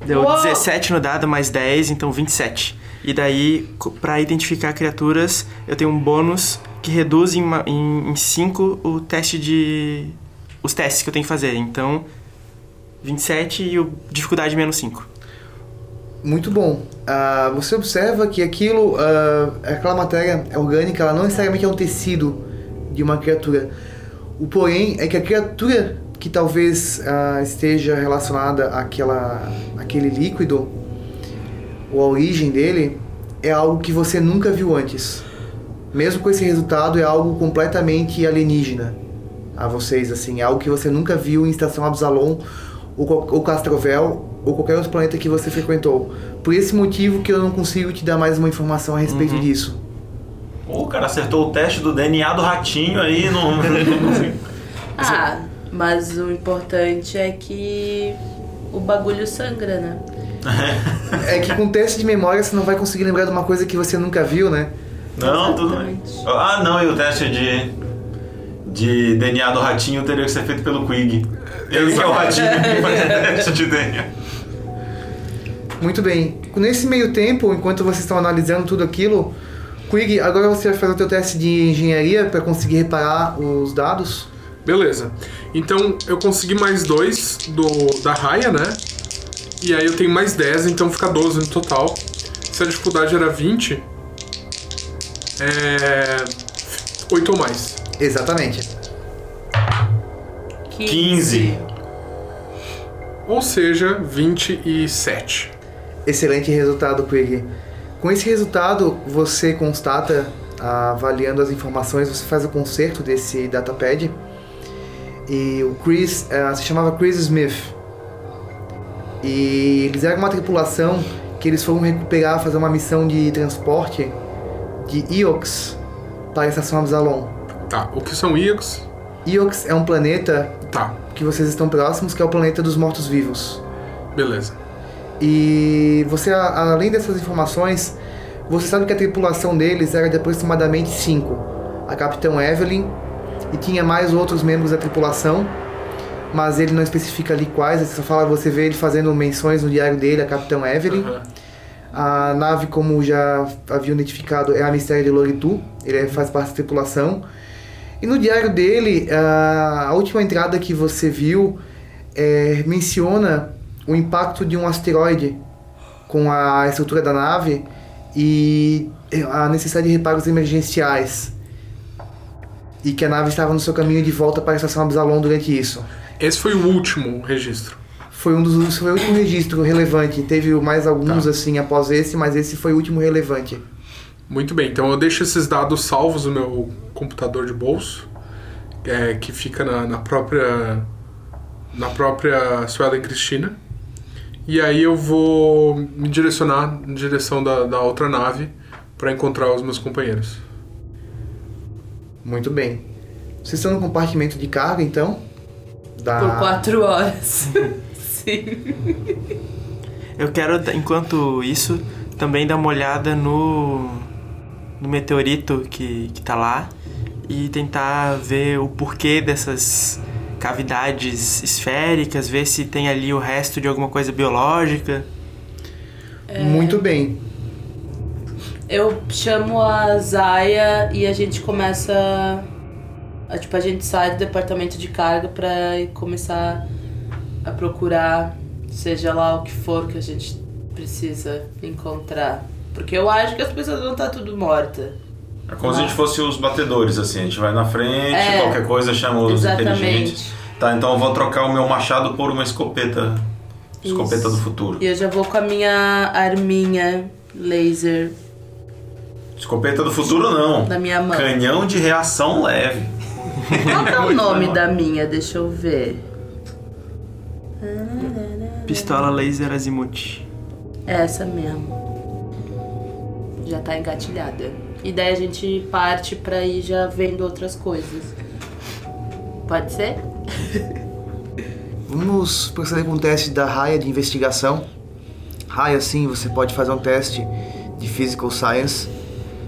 Deu Uou! 17 no dado, mais 10, então 27. E daí, pra identificar criaturas, eu tenho um bônus que reduz em 5 em, em cinco o teste de. os testes que eu tenho que fazer. Então, 27 e o dificuldade menos 5. Muito bom. Ah, você observa que aquilo, ah, aquela matéria orgânica, ela não necessariamente é um tecido de uma criatura. O porém é que a criatura que talvez ah, esteja relacionada àquela, àquele líquido, ou a origem dele, é algo que você nunca viu antes. Mesmo com esse resultado, é algo completamente alienígena a vocês, assim. É algo que você nunca viu em Estação Absalom, ou Castrovel, ou qualquer outro planeta que você frequentou. Por esse motivo que eu não consigo te dar mais uma informação a respeito disso. Pô, o cara acertou o teste do DNA do ratinho aí, não. Ah, mas o importante é que o bagulho sangra, né? É que com teste de memória você não vai conseguir lembrar de uma coisa que você nunca viu, né? Não, tudo bem. Ah, não, e o teste de, de DNA do ratinho teria que ser feito pelo Quig. Ele que é o ratinho que faz o teste de DNA. Muito bem. Nesse meio tempo, enquanto vocês estão analisando tudo aquilo, Quig, agora você vai fazer o teu teste de engenharia para conseguir reparar os dados. Beleza. Então eu consegui mais dois do, da raia, né? E aí eu tenho mais 10, então fica 12 no total. Se a dificuldade era 20, é. 8 ou mais. Exatamente. 15. Ou seja, 27. Excelente resultado, Quig. Com esse resultado, você constata, ah, avaliando as informações, você faz o conserto desse datapad. E o Chris ah, se chamava Chris Smith. E eles eram uma tripulação que eles foram recuperar, fazer uma missão de transporte de Iox para a estação Absalom. Tá, o que são Iox? Iox é um planeta Tá, que vocês estão próximos, que é o planeta dos mortos-vivos. beleza. E você, além dessas informações, você sabe que a tripulação deles era de aproximadamente cinco. A Capitão Evelyn e tinha mais outros membros da tripulação, mas ele não especifica ali quais, ele só fala, você vê ele fazendo menções no diário dele, a Capitão Evelyn. Aham. A nave, como já havia identificado, é a Mistério de Loritu, ele faz parte da tripulação. E no diário dele, a última entrada que você viu é, menciona o impacto de um asteroide com a estrutura da nave e a necessidade de reparos emergenciais. E que a nave estava no seu caminho de volta para a estação Absalom durante isso. Esse foi o último registro. Foi um dos foi o último registro relevante. Teve mais alguns Tá. assim após esse, mas esse foi o último relevante. Muito bem, então eu deixo esses dados salvos no meu computador de bolso, é, que fica na, na própria na própria Suelen Cristina. E aí eu vou me direcionar na direção da, da outra nave para encontrar os meus companheiros. Muito bem. Vocês estão no compartimento de carga, então? Da... Por quatro horas. Sim. Eu quero, enquanto isso, também dar uma olhada no, no meteorito que, que tá lá e tentar ver o porquê dessas cavidades esféricas, ver se tem ali o resto de alguma coisa biológica. Muito bem. Eu chamo a Zaya e a gente começa. a- tipo, a gente sai do departamento de carga pra ir começar a procurar, seja lá o que for que a gente precisa encontrar. Porque eu acho que as pessoas vão estar tudo mortas. É como se a gente fosse os batedores, assim. A gente vai na frente, É. qualquer coisa chama os Exatamente. inteligentes. Tá, então eu vou trocar o meu machado por uma escopeta. Escopeta Isso. do futuro. E eu já vou com a minha arminha laser Escopeta do futuro não. na minha mão. Canhão de reação leve. Qual que é o nome da minha? Deixa eu ver. Pistola laser azimuth. É essa mesmo. Já tá engatilhada. E daí a gente parte pra ir já vendo outras coisas. Pode ser? Vamos proceder com o teste da raia de investigação. Raia, sim, você pode fazer um teste de Physical Science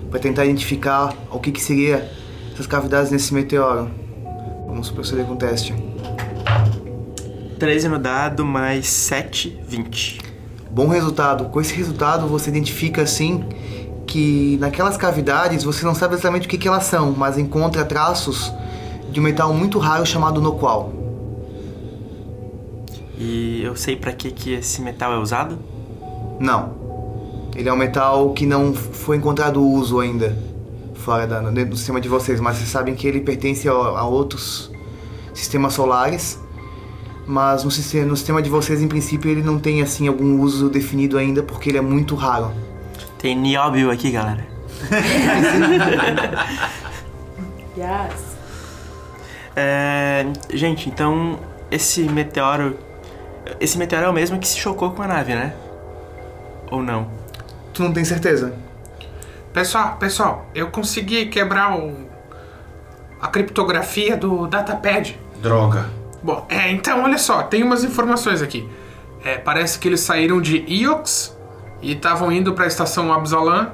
para tentar identificar o que, que seria essas cavidades nesse meteoro. Vamos proceder com o teste. 13 no dado, mais 7, 20. Bom resultado. Com esse resultado você identifica assim que naquelas cavidades você não sabe exatamente o que, que elas são, mas encontra traços de um metal muito raro chamado noqual. E eu sei pra que, que esse metal é usado? Não. Ele é um metal que não foi encontrado uso ainda fora da, dentro do sistema de vocês, mas vocês sabem que ele pertence a, a outros sistemas solares. Mas no sistema, no sistema de vocês, em princípio, ele não tem assim algum uso definido ainda, porque ele é muito raro. Tem nióbio aqui, galera. Yes. É, gente, então esse meteoro. Esse meteoro é o mesmo que se chocou com a nave, né? Ou não? Tu não tem certeza? Pessoal, pessoal, eu consegui quebrar o... a criptografia do datapad. Droga. Bom, é, então olha só, tem umas informações aqui. É, parece que eles saíram de Iox e estavam indo para a estação Absalom.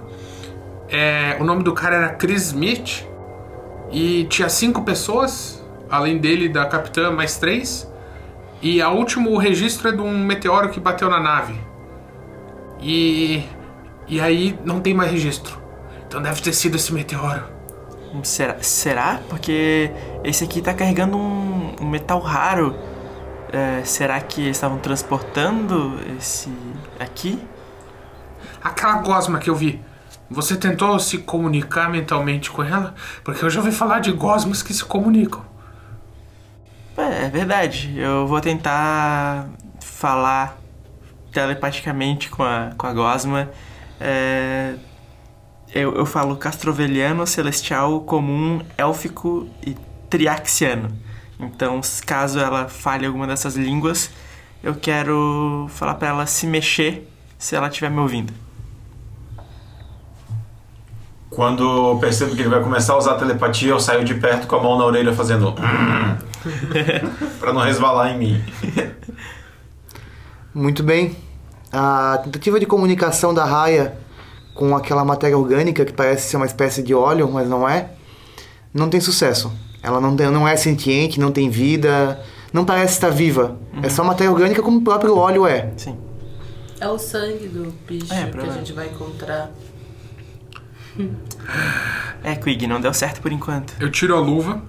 É, o nome do cara era Chris Smith e tinha cinco pessoas, além dele da capitã, mais três. E a último registro é de um meteoro que bateu na nave. E e aí não tem mais registro. Então deve ter sido esse meteoro. Será? Será? Porque esse aqui tá carregando um, um metal raro. É, será que eles estavam transportando esse aqui? Aquela gosma que eu vi. Você tentou se comunicar mentalmente com ela? Porque eu já ouvi falar de gosmas que se comunicam. É, é verdade. Eu vou tentar falar telepaticamente com a, com a gosma. É, eu, eu falo castroveliano, celestial, comum, élfico e triaxiano. Então, caso ela fale alguma dessas línguas, eu quero falar pra ela se mexer se ela estiver me ouvindo. Quando eu percebo que ele vai começar a usar a telepatia, eu saio de perto com a mão na orelha fazendo. pra não resvalar em mim. Muito bem. A tentativa de comunicação da raia com aquela matéria orgânica que parece ser uma espécie de óleo, mas não é, não tem sucesso. Ela não, tem- não é sentiente, não tem vida, não parece estar viva. É só matéria orgânica como o próprio óleo é. Sim. É o sangue do bicho É, que a gente vai encontrar. É, Quig, não deu certo por enquanto. Eu tiro a luva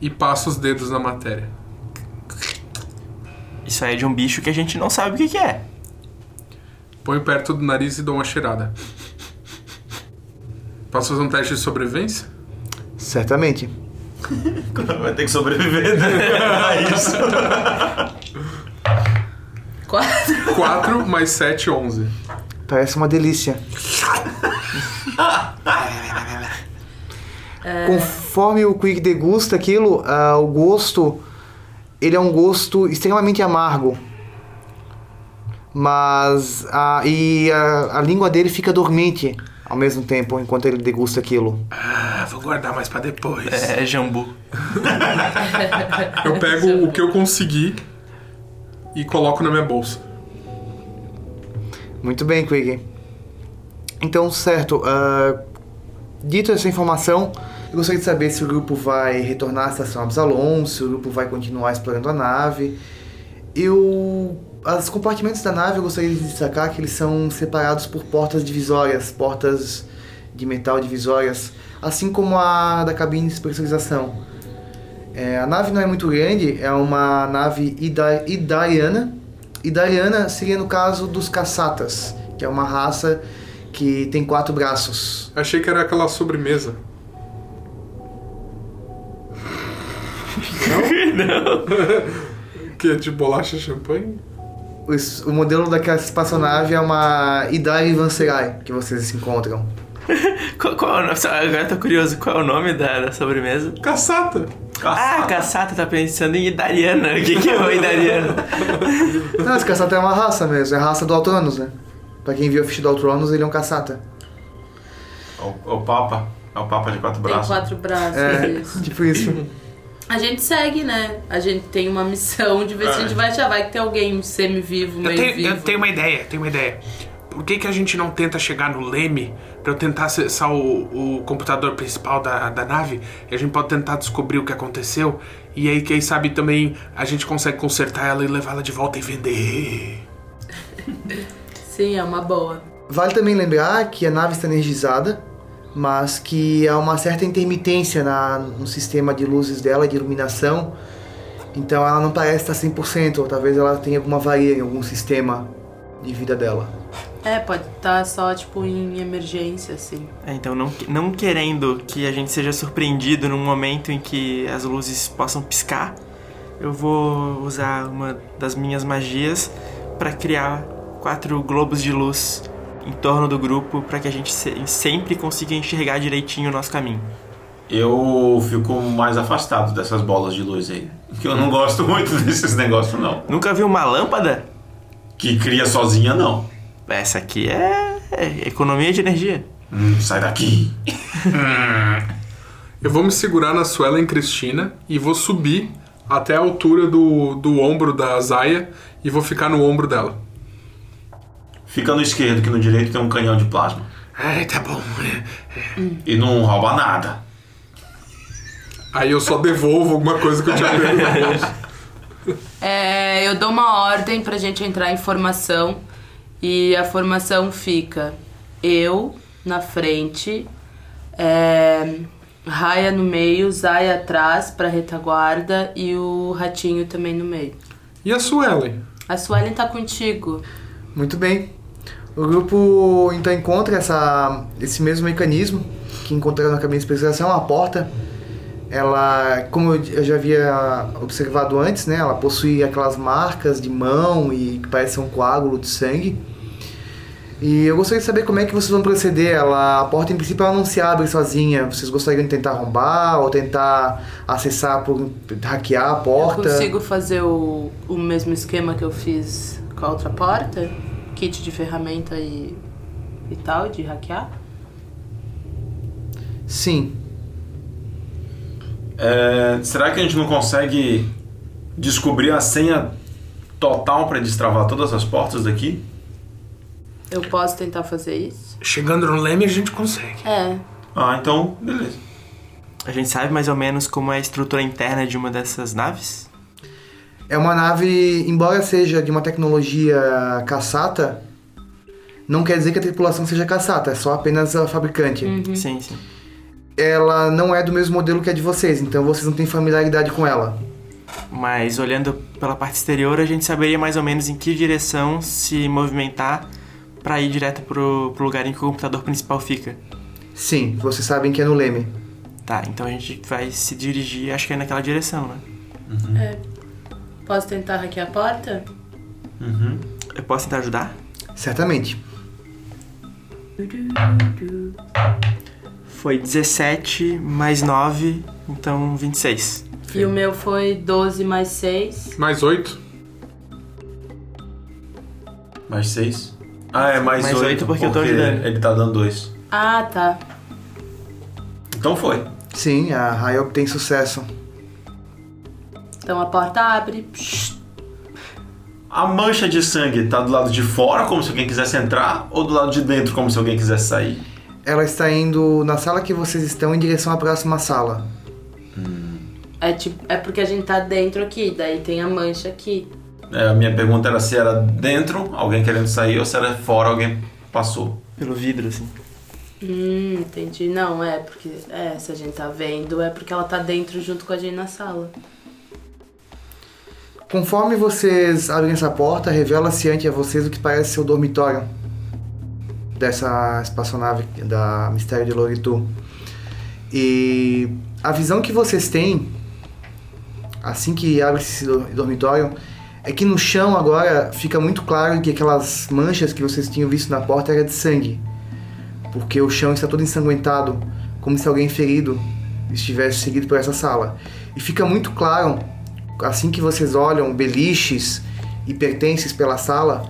e passo os dedos na matéria. Isso aí é de um bicho que a gente não sabe o que, que é. Ponho perto do nariz e dou uma cheirada. Posso fazer um teste de sobrevivência? Certamente. Vai ter que sobreviver, né? A isso. Quatro. 4 mais 7, 11. Parece uma delícia. Conforme o Quick degusta aquilo, ah, o gosto ele é um gosto extremamente amargo. Mas a, e a, a língua dele fica dormente ao mesmo tempo enquanto ele degusta aquilo. Ah, vou guardar mais pra depois. É, jambu. Eu pego o que eu consegui e coloco na minha bolsa. Muito bem, Quig. Então, certo. ah, dito essa informação, eu gostaria de saber se o grupo vai retornar à estação Absalom, se o grupo vai continuar explorando a nave. Eu. Os compartimentos da nave eu gostaria de destacar que eles são separados por portas divisórias, portas de metal divisórias, assim como a da cabine de pressurização. É, a nave não é muito grande, é uma nave ida- idariana. Idariana seria no caso dos caçatas, que é uma raça que tem quatro braços. Achei que era aquela sobremesa. Não? que é de bolacha champanhe? Os- O modelo daquela espaçonave é uma Idari Vanserai, que vocês encontram. Qual, qual é o nome? Só- Agora eu tô curioso. Qual é o nome da, da sobremesa? Caçata! Ah, Caçata tá pensando em Idariana. O que, que é o Idariana? Não, esse caçata é uma raça mesmo, é a raça do Altronos, né? Pra quem viu o ficha do Altronos, ele é um caçata. O, o Papa. É o Papa de quatro Tem braços. quatro braços. É, isso. tipo isso. A gente segue, né? A gente tem uma missão de ver se a gente vai achar. Vai que tem alguém semi-vivo, Eu meio tenho, vivo. eu tenho uma ideia, tenho uma ideia. por que, que a gente não tenta chegar no leme pra eu tentar acessar o, o computador principal da, da nave? E a gente pode tentar descobrir o que aconteceu. E aí, quem sabe também a gente consegue consertar ela e levá-la de volta e vender. Sim, é uma boa. Vale também lembrar que a nave está energizada, mas que há uma certa intermitência na, no sistema de luzes dela, de iluminação. Então ela não parece estar 100%, ou talvez ela tenha alguma avaria em algum sistema de vida dela. É, pode estar só, tipo, em emergência, assim. É, então, não, não querendo que a gente seja surpreendido num momento em que as luzes possam piscar, eu vou usar uma das minhas magias para criar quatro globos de luz em torno do grupo para que a gente se- sempre consiga enxergar direitinho o nosso caminho. Eu fico mais afastado dessas bolas de luz aí. Porque eu não gosto muito desses negócios, não. Nunca viu uma lâmpada? Que cria sozinha, não. Essa aqui é, é economia de energia. Hum, sai daqui. Eu vou me segurar na Suelen Cristina e vou subir até a altura do, do ombro da Zaya e vou ficar no ombro dela. Fica no esquerdo, que no direito tem um canhão de plasma. Ai, tá bom. E não rouba nada. Aí eu só devolvo alguma coisa que eu tinha pego. É, eu dou uma ordem pra gente entrar em formação e a formação fica eu na frente, é, Raia no meio, Zaya atrás pra retaguarda e o Ratinho também no meio. E a Suelen? A Suelen tá contigo. Muito bem. O grupo então encontra essa, esse mesmo mecanismo que encontraram na cabine de especialização, a porta. Ela, como eu eu já havia observado antes, né, ela possui aquelas marcas de mão e que parece um coágulo de sangue. E eu gostaria de saber como é que vocês vão proceder. Ela, a porta em princípio ela não se abre sozinha. Vocês gostariam de tentar arrombar ou tentar acessar por hackear a Eu porta? consigo fazer o, o mesmo esquema que eu fiz com a outra porta? Kit de ferramenta e, e tal, de hackear? Sim. É, será que a gente não consegue descobrir a senha total para destravar todas as portas daqui? Eu posso tentar fazer isso? Chegando no leme a gente consegue. É. Ah, então, beleza. A gente sabe mais ou menos como é a estrutura interna de uma dessas naves? É uma nave, embora seja de uma tecnologia caçata, não quer dizer que a tripulação seja caçata, é só apenas a fabricante. Sim, sim. Ela não é do mesmo modelo que a de vocês, então vocês não têm familiaridade com ela. Mas olhando pela parte exterior, a gente saberia mais ou menos em que direção se movimentar para ir direto pro, pro lugar em que o computador principal fica. Sim, vocês sabem que é no Leme. Tá, então a gente vai se dirigir, acho que é naquela direção, né? Posso tentar hackear a porta? Eu posso tentar ajudar? Certamente. Foi 17 mais 9, então 26. E o meu foi 12 mais 6. Mais oito. Mais seis? Ah, é mais, Mais oito, oito porque eu tô ajudando. Ele tá dando dois. Ah, tá. Então foi. Sim, a Rai obtém sucesso. Então a porta abre. A mancha de sangue tá do lado de fora, como se alguém quisesse entrar, ou do lado de dentro, como se alguém quisesse sair? Ela está indo na sala que vocês estão em direção à próxima sala. É, tipo, é porque a gente tá dentro aqui, daí tem a mancha aqui. É, a minha pergunta era se era dentro, alguém querendo sair, ou se era fora, alguém passou. Pelo vidro, assim. Hum, entendi. Não, é porque. É, se a gente tá vendo, é porque ela tá dentro junto com a gente na sala. Conforme vocês abrem essa porta, revela-se ante a vocês o que parece ser o dormitório dessa espaçonave da Mistério de Loritu. E a visão que vocês têm, assim que abre esse do- dormitório, é que no chão agora fica muito claro que aquelas manchas que vocês tinham visto na porta era de sangue. Porque o chão está todo ensanguentado, como se alguém ferido estivesse seguido por essa sala. E fica muito claro assim que vocês olham beliches e pertences pela sala,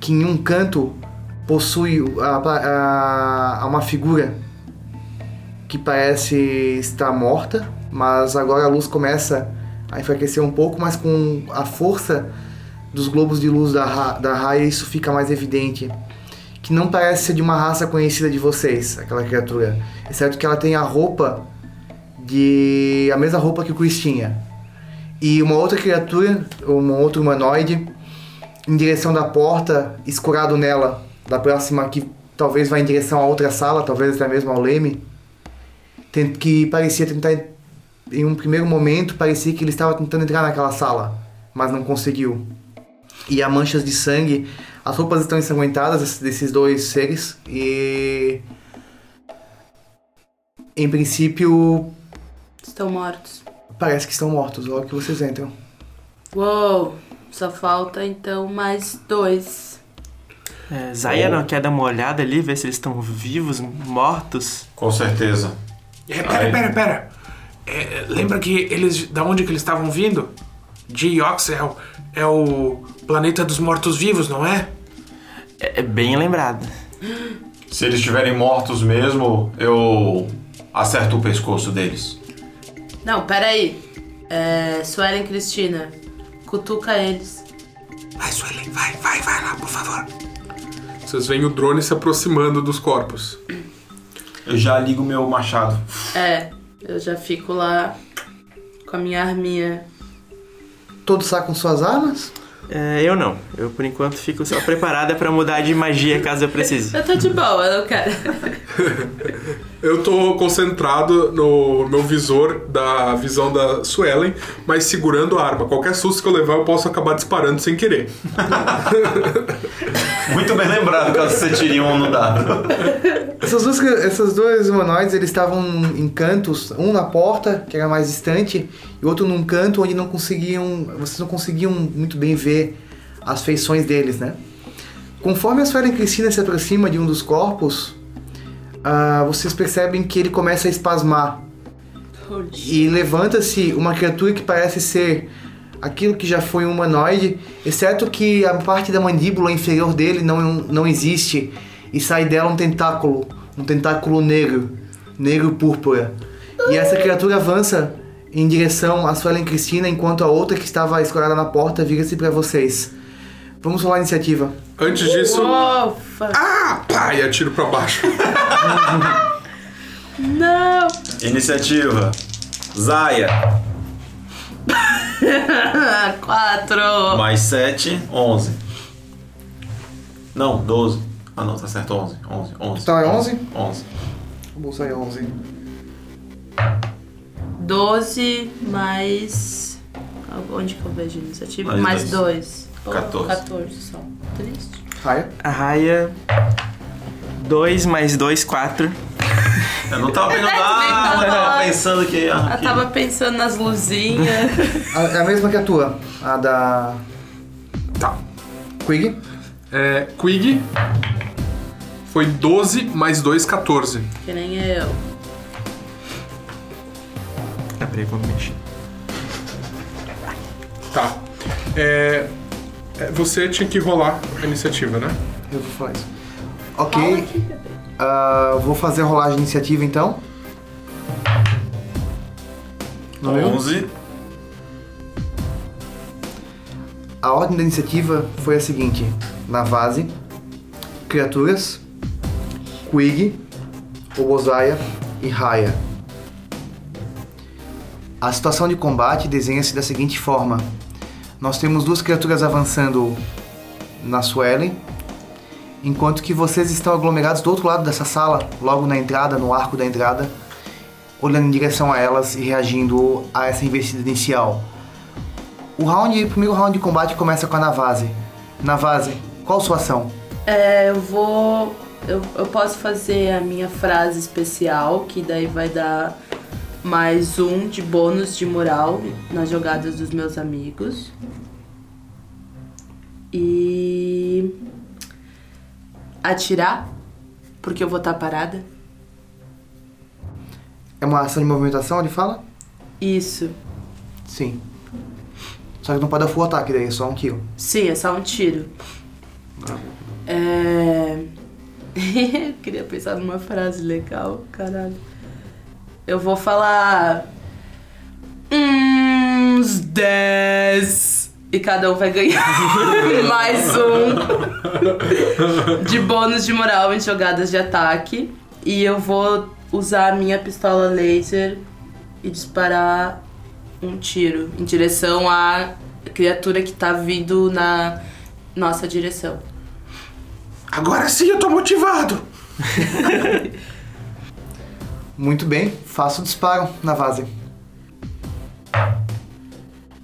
que em um canto possui a, a- a uma figura que parece estar morta, mas agora a luz começa a enfraquecer um pouco, mas com a força dos globos de luz da, da raia isso fica mais evidente. que não parece ser de uma raça conhecida de vocês, aquela criatura. Exceto que ela tem a roupa de. a mesma roupa que o Chris tinha. E uma outra criatura, um outro humanoide, em direção da porta, escurado nela, da próxima que talvez vá em direção a outra sala, talvez até mesmo ao Leme, que parecia tentar, em um primeiro momento, parecia que ele estava tentando entrar naquela sala, mas não conseguiu. E há manchas de sangue, as roupas estão ensanguentadas desses dois seres, e. Em princípio, Estão mortos. Parece que estão mortos logo que vocês entram. Uou, só falta então mais dois. É, Zaya não quer dar uma olhada ali, ver se eles estão vivos, mortos? Com certeza. É, pera, pera, pera. É, lembra que eles. Da onde que eles estavam vindo? De Yoxel é o planeta dos mortos-vivos, não é? É, é bem lembrado. Se eles estiverem mortos mesmo, eu acerto o pescoço deles. Não, peraí. É. Suelen Cristina, cutuca eles. Vai, Suelen, vai, vai, vai lá, por favor. Vocês veem o drone se aproximando dos corpos. Eu já ligo meu machado. É, eu já fico lá com a minha arminha. Todos sacam suas armas? É, eu não. Eu, por enquanto, fico só preparada pra mudar de magia caso eu precise. Eu tô de boa, eu não quero. Eu tô concentrado no meu visor da visão da Suelen, mas segurando a arma. Qualquer susto que eu levar, eu posso acabar disparando sem querer. Muito bem lembrado, caso você tire um no dado. Essas duas, esses dois humanoides, eles estavam em cantos, um na porta, que era mais distante, e outro num canto onde não conseguiam, vocês não conseguiam muito bem ver as feições deles, né? Conforme a Suelen Cristina se aproxima de um dos corpos, ah, vocês percebem que ele começa a espasmar. E levanta-se uma criatura que parece ser aquilo que já foi um humanoide, exceto que a parte da mandíbula inferior dele não, não existe e sai dela um tentáculo, um tentáculo negro, negro púrpura. E essa criatura avança em direção a Suelen Cristina, enquanto a outra que estava escorada na porta vira-se para vocês. Vamos rolar a iniciativa. Antes disso. Fuck. Ah! Pá! E atiro pra baixo. Não! Iniciativa. Zaya. Quatro! Mais 7, 11. Não, 12. Ah não, tá certo, 11. 11, 11. Então é 11? 11. Vou sair 11. Doze mais. Onde que eu vejo a iniciativa? Mais Mais dois. dois. Oh, 14. 14 só. Triste. Raia. A Raia. 2 mais 2, 4. Eu não tava pegando arma, eu tava pensando que. Ah, Eu tava pensando nas luzinhas. A, é a mesma que a tua, a da Tá. Quig. É, Quig foi 12 mais 2, 14. que nem eu. Ah, peraí, vou mexer. Tá. É, você tinha que rolar a iniciativa, né? Eu vou falar isso. Ok. ah, vou fazer a rolagem de iniciativa então. Número 11. A ordem da iniciativa foi a seguinte: na vase, criaturas, Quig, Obozaya e Raya. A situação de combate desenha-se da seguinte forma: nós temos duas criaturas avançando na Suelen, enquanto que vocês estão aglomerados do outro lado dessa sala, logo na entrada, no arco da entrada, olhando em direção a elas e reagindo a essa investida inicial. O round, o primeiro round de combate começa com a Navase. Navase, qual sua ação? É, eu vou. Eu, eu posso fazer a minha frase especial, que daí vai dar mais um de bônus de moral nas jogadas dos meus amigos. E. Atirar, porque eu vou estar parada. É uma ação de movimentação, ele fala? Isso. Sim. Só que não pode dar full ataque daí, é só um tiro. Sim, é só um tiro. É. eu queria pensar numa frase legal, caralho. Eu vou falar. Uns 10 E cada um vai ganhar mais um de bônus de moral em jogadas de ataque. E eu vou usar a minha pistola laser e disparar um tiro em direção à criatura que tá vindo na nossa direção. Agora sim eu tô motivado. Muito bem, faça o disparo na vase.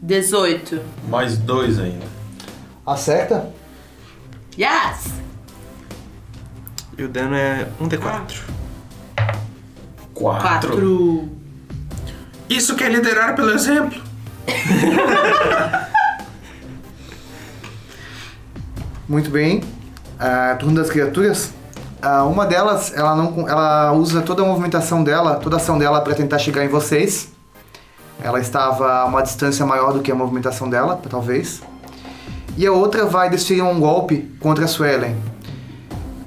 18. Mais dois ainda. Acerta? Yes! E o dano é 1d4. Quatro. 4. Isso quer liderar pelo exemplo? Muito bem. A turno das criaturas. Ah, uma delas, ela não, ela usa toda a movimentação dela, toda a ação dela para tentar chegar em vocês. Ela estava a uma distância maior do que a movimentação dela, talvez. E a outra vai desferir um golpe contra a Suelen.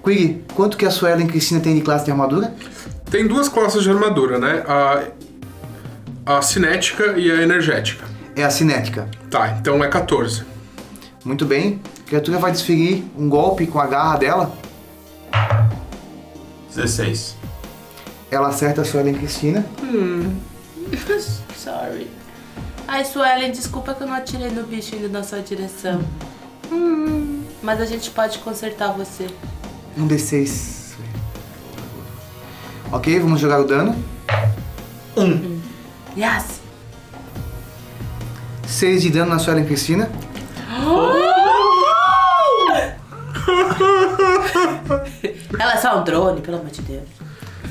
Quig, quanto que a Suelen Cristina tem de classe de armadura? Tem duas classes de armadura, né? A, a cinética e a energética. É a cinética. Tá, então é 14. Muito bem. A criatura vai desferir um golpe com a garra dela. 16. Ela acerta a Suelen Cristina. Sorry. Ai, Suelen, desculpa que eu não atirei no bicho indo na sua direção. Hum, mas a gente pode consertar você. Um D6. Ok, vamos jogar o dano. Yes! 6 de dano na Suelen Cristina. Ela é só um drone, pelo amor de Deus.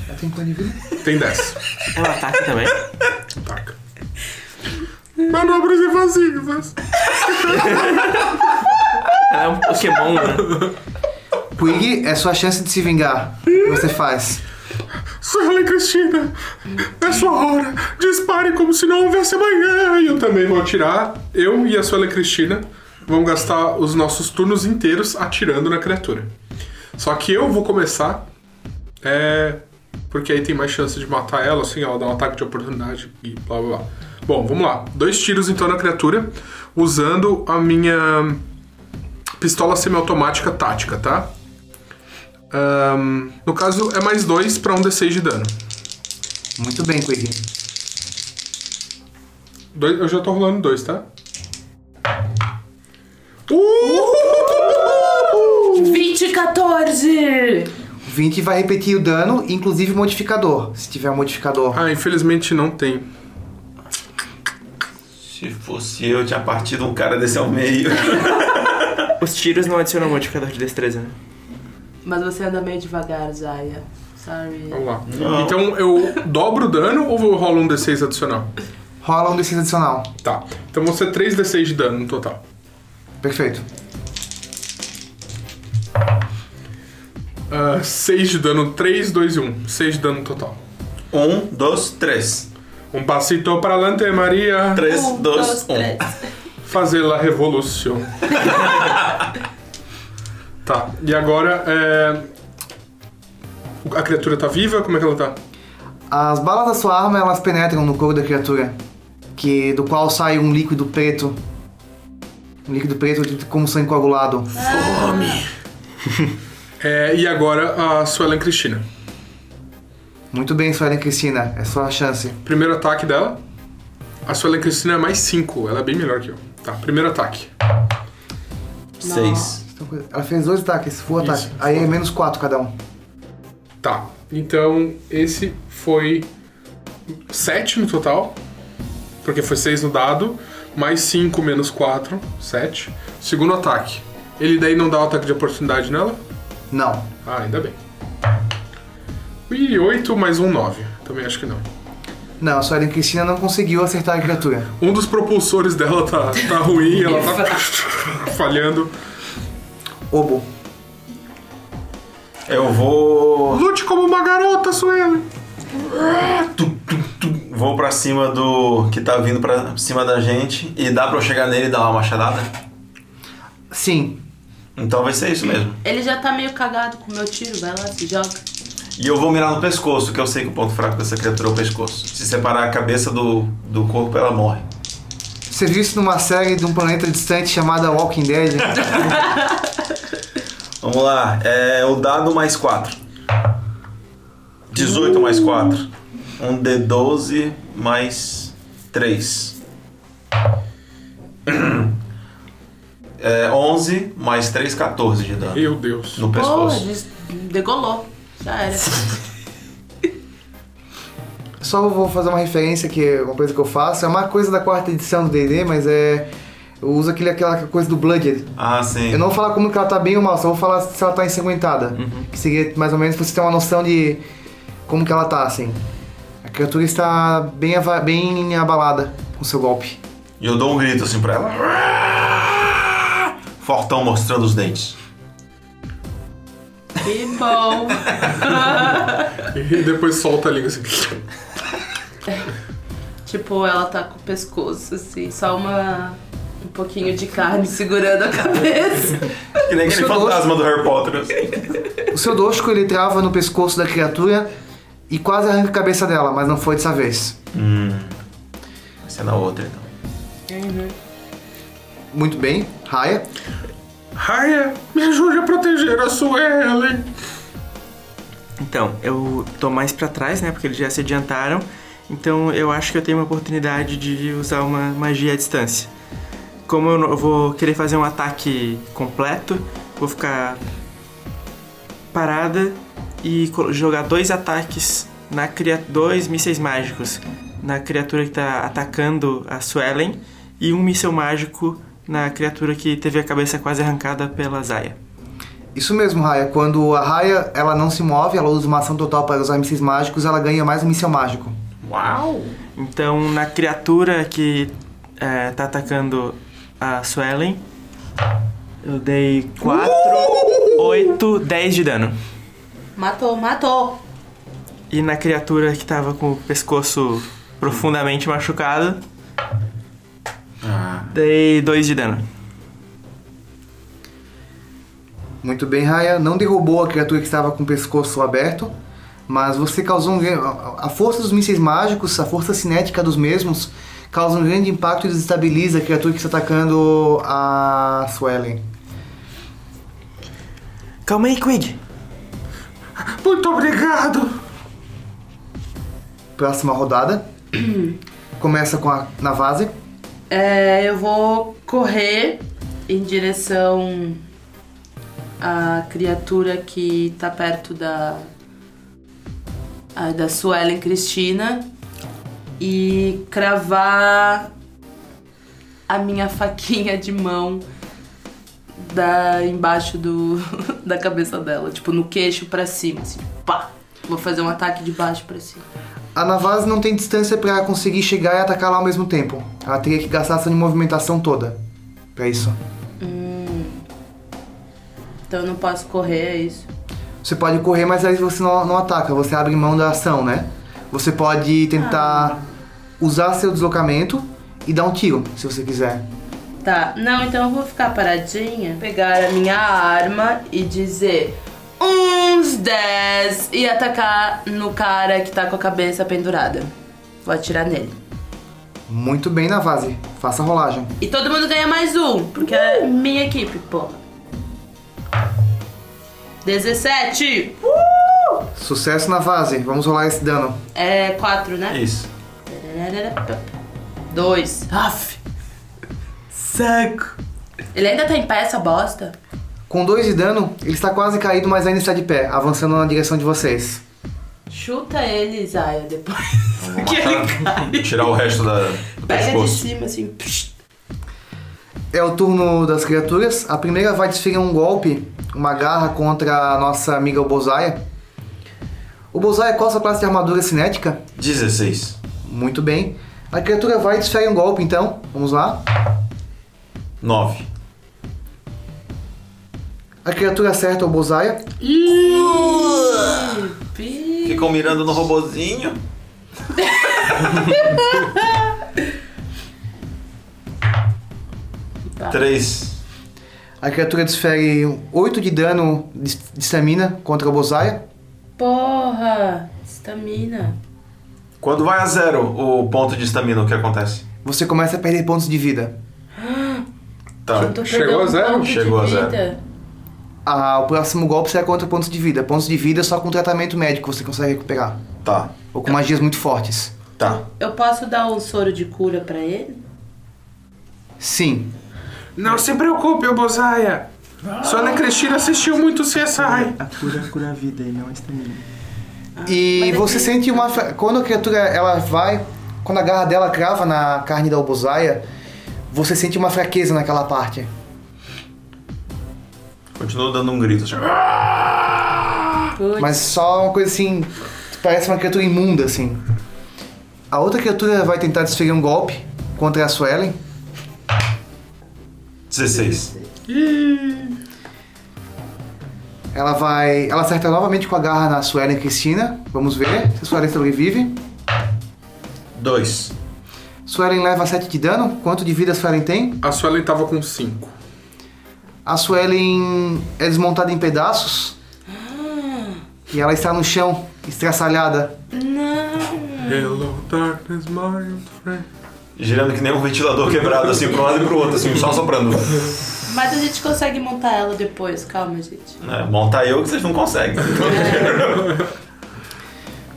Ela tem quanto de vida? Tem 10. Ela ataca também. Taca. Manobras evasivas. Ela é um Pokémon, né? Puig, é sua chance de se vingar. O que você faz? Suelen Cristina, é sua hora. Dispare como se não houvesse amanhã. E eu também vou atirar. Eu e a Suelen Cristina vamos gastar os nossos turnos inteiros atirando na criatura. Só que eu vou começar. É. Porque aí tem mais chance de matar ela, assim, ela dá um ataque de oportunidade e blá blá blá. Bom, vamos lá. Dois tiros então na criatura, usando a minha pistola semiautomática tática, tá? Ahn, no caso, é mais dois pra um D6 de dano. Muito bem. Dois, eu já tô rolando dois, tá? 14! 20 vai repetir o dano, inclusive o modificador. Se tiver um modificador. Ah, infelizmente não tem. Se fosse eu, tinha partido um cara desse ao meio. Os tiros não adicionam modificador de destreza, né? Mas você anda meio devagar, Zaya. Sorry. Vamos lá. Não. Então eu dobro o dano ou eu rolo um D6 adicional? Rola um D6 adicional. Tá. Então vão ser 3 D6 de dano no total. Perfeito. 6 de dano, 3, 2 e 1. 6 de dano no total. Um, dois, três. Um passito para adelante, Maria. Três, Um, dois, dois, um. três. Fazer la revolução. tá. E agora, é... A criatura tá viva? Como é que ela tá? As balas da sua arma, elas penetram no corpo da criatura. Que, do qual sai um líquido preto. Um líquido preto de- como sangue coagulado. É, e agora a Suelen Cristina. Muito bem, Suelen Cristina. É sua chance. Primeiro ataque dela. A Suelen Cristina é mais 5. Ela é bem melhor que eu. Tá, primeiro ataque. Seis. Ela fez dois ataques, full Isso, ataque. Aí é menos quatro cada um. Tá. Então, esse foi 7 no total. Porque foi 6 no dado. Mais 5 menos 4. 7. Segundo ataque. Ele daí não dá o ataque de oportunidade nela? Não. Ah, ainda bem. E 8 mais um 9. Também acho que não. Não, a Suelen Cristina não conseguiu acertar a criatura. Um dos propulsores dela tá, tá ruim, ela tá falhando. Obo. Eu vou. Lute como uma garota, Suelen. Vou pra cima do. que tá vindo pra cima da gente. E dá pra eu chegar nele e dar uma machadada? Sim. Então vai ser isso mesmo. Ele já tá meio cagado com o meu tiro, vai lá, se joga. E eu vou mirar no pescoço, que eu sei que o ponto fraco dessa criatura é o pescoço. Se separar a cabeça do, do corpo, ela morre. Você viu isso numa série de um planeta distante chamada Walking Dead? Vamos lá, é o dado mais 4. 18 mais 4. Um D12 mais 3. É 11 mais 3, 14 de dano. Meu Deus. No pescoço. des- degolou. Já era. Só vou fazer uma referência que é uma coisa que eu faço. É uma coisa da quarta edição do D&D, mas é... Eu uso aquele, aquela coisa do Blooded. Ah, sim. Eu não vou falar como que ela tá bem ou mal, só vou falar se ela tá ensanguentada. Que seria mais ou menos pra você ter uma noção de como que ela tá, assim. A criatura está bem, ava- bem abalada com o seu golpe. E eu dou um grito assim pra ela. Fortão mostrando os dentes. Que bom. E depois solta a língua assim. tipo, ela tá com o pescoço, assim, só uma. Um pouquinho de carne segurando a cabeça. Que nem aquele fantasma do Harry Potter. assim. O seu dosco ele trava no pescoço da criatura e quase arranca a cabeça dela, mas não foi dessa vez. Hum. Vai ser na outra então. Muito bem, Raya. Raya, me ajude a proteger a Suelen. Então, eu tô mais pra trás, né? Porque eles já se adiantaram. Então eu acho que eu tenho uma oportunidade de usar uma magia à distância. Como eu, vou querer fazer um ataque completo, vou ficar parada e jogar dois ataques na criatura, dois mísseis mágicos na criatura que tá atacando a Suelen e um míssel mágico na criatura que teve a cabeça quase arrancada pela Zaya. Isso mesmo, Raya. Quando a Raya ela não se move, ela usa uma ação total para usar mísseis mágicos, ela ganha mais um míssel mágico. Uau! Então, na criatura que é, tá atacando a Suelen, eu dei 4, 8, 10 de dano. Matou, matou. E na criatura que tava com o pescoço profundamente machucado, Ah, dei 2 de dano. Muito bem, Raya. Não derrubou a criatura que estava com o pescoço aberto, mas você causou um a força dos mísseis mágicos, a força cinética dos mesmos, causa um grande impacto e desestabiliza a criatura que está atacando a Suelen. Calma aí, Quig. Muito obrigado. Próxima rodada. Começa com a Navase. É, eu vou correr em direção à criatura que tá perto da a, da Suelen Cristina e cravar a minha faquinha de mão da embaixo do da cabeça dela, tipo no queixo pra cima, assim, pá. Vou fazer um ataque de baixo pra cima. A Navase não tem distância para conseguir chegar e atacar lá ao mesmo tempo. Ela teria que gastar de movimentação toda. Pra isso. Então eu não posso correr, é isso. Você pode correr, mas aí você não, não ataca, você abre mão da ação, né? Você pode tentar usar seu deslocamento e dar um tiro, se você quiser. Tá, não, então eu vou ficar paradinha, pegar a minha arma e dizer uns 10 e atacar no cara que tá com a cabeça pendurada. Vou atirar nele. Muito bem, Navase. Faça a rolagem. E todo mundo ganha mais um, porque é minha equipe, porra. 17! Sucesso, Navase. Vamos rolar esse dano. É 4, né? isso. 2. Aff. Saco! Ele ainda tá em pé, essa bosta? Com dois de dano, ele está quase caído, mas ainda está de pé, avançando na direção de vocês. Chuta ele, Zaya, depois. Que ele cai. Tirar o resto da, do Pega de cima, assim. psh. É o turno das criaturas. A primeira vai desferir um golpe, uma garra contra a nossa amiga o Bozaya. O Bozaya, qual a sua classe de armadura cinética? 16. Muito bem. A criatura vai e desfere um golpe, então. Vamos lá. 9. A criatura acerta o Bozaya. Pi. Ficam mirando no robozinho. Tá. 3. A criatura desfere 8 de dano de estamina contra o Bozaya. Porra! Estamina. Quando vai a zero o ponto de estamina, o que acontece? você começa a perder pontos de vida. Tá. Eu tô Chegou perdendo a zero? um ponto de Chegou a zero. vida. Ah, o próximo golpe será contra pontos de vida. Pontos de vida só com tratamento médico você consegue recuperar. Tá. Ou com magias muito fortes. Tá. Eu posso dar um soro de cura pra ele? Sim. Não se preocupe, Obozaia. Sua Ana Cristina assistiu muito CSI. A cura cura a vida e não a estamina. E Mas é você que- sente uma. Quando a criatura ela vai. Quando a garra dela crava na carne da obozaia, você sente uma fraqueza naquela parte. Continuo dando um grito. assim. Putz. Mas só uma coisa assim. Parece uma criatura imunda, assim. A outra criatura vai tentar desferir um golpe contra a Suelen. 16. Ela vai. Ela acerta novamente com a garra na Suelen Cristina. Vamos ver se a Suelen sobrevive. 2. Suelen leva 7 de dano. Quanto de vida a Suelen tem? A Suelen tava com 5. A Suelen é desmontada em pedaços. E ela está no chão, estraçalhada. Não. Hello, darkness, my old friend. Girando que nem um ventilador quebrado, assim, pra um lado e pro outro, assim, só soprando. Mas a gente consegue montar ela depois, calma, gente. É, montar eu que vocês não conseguem.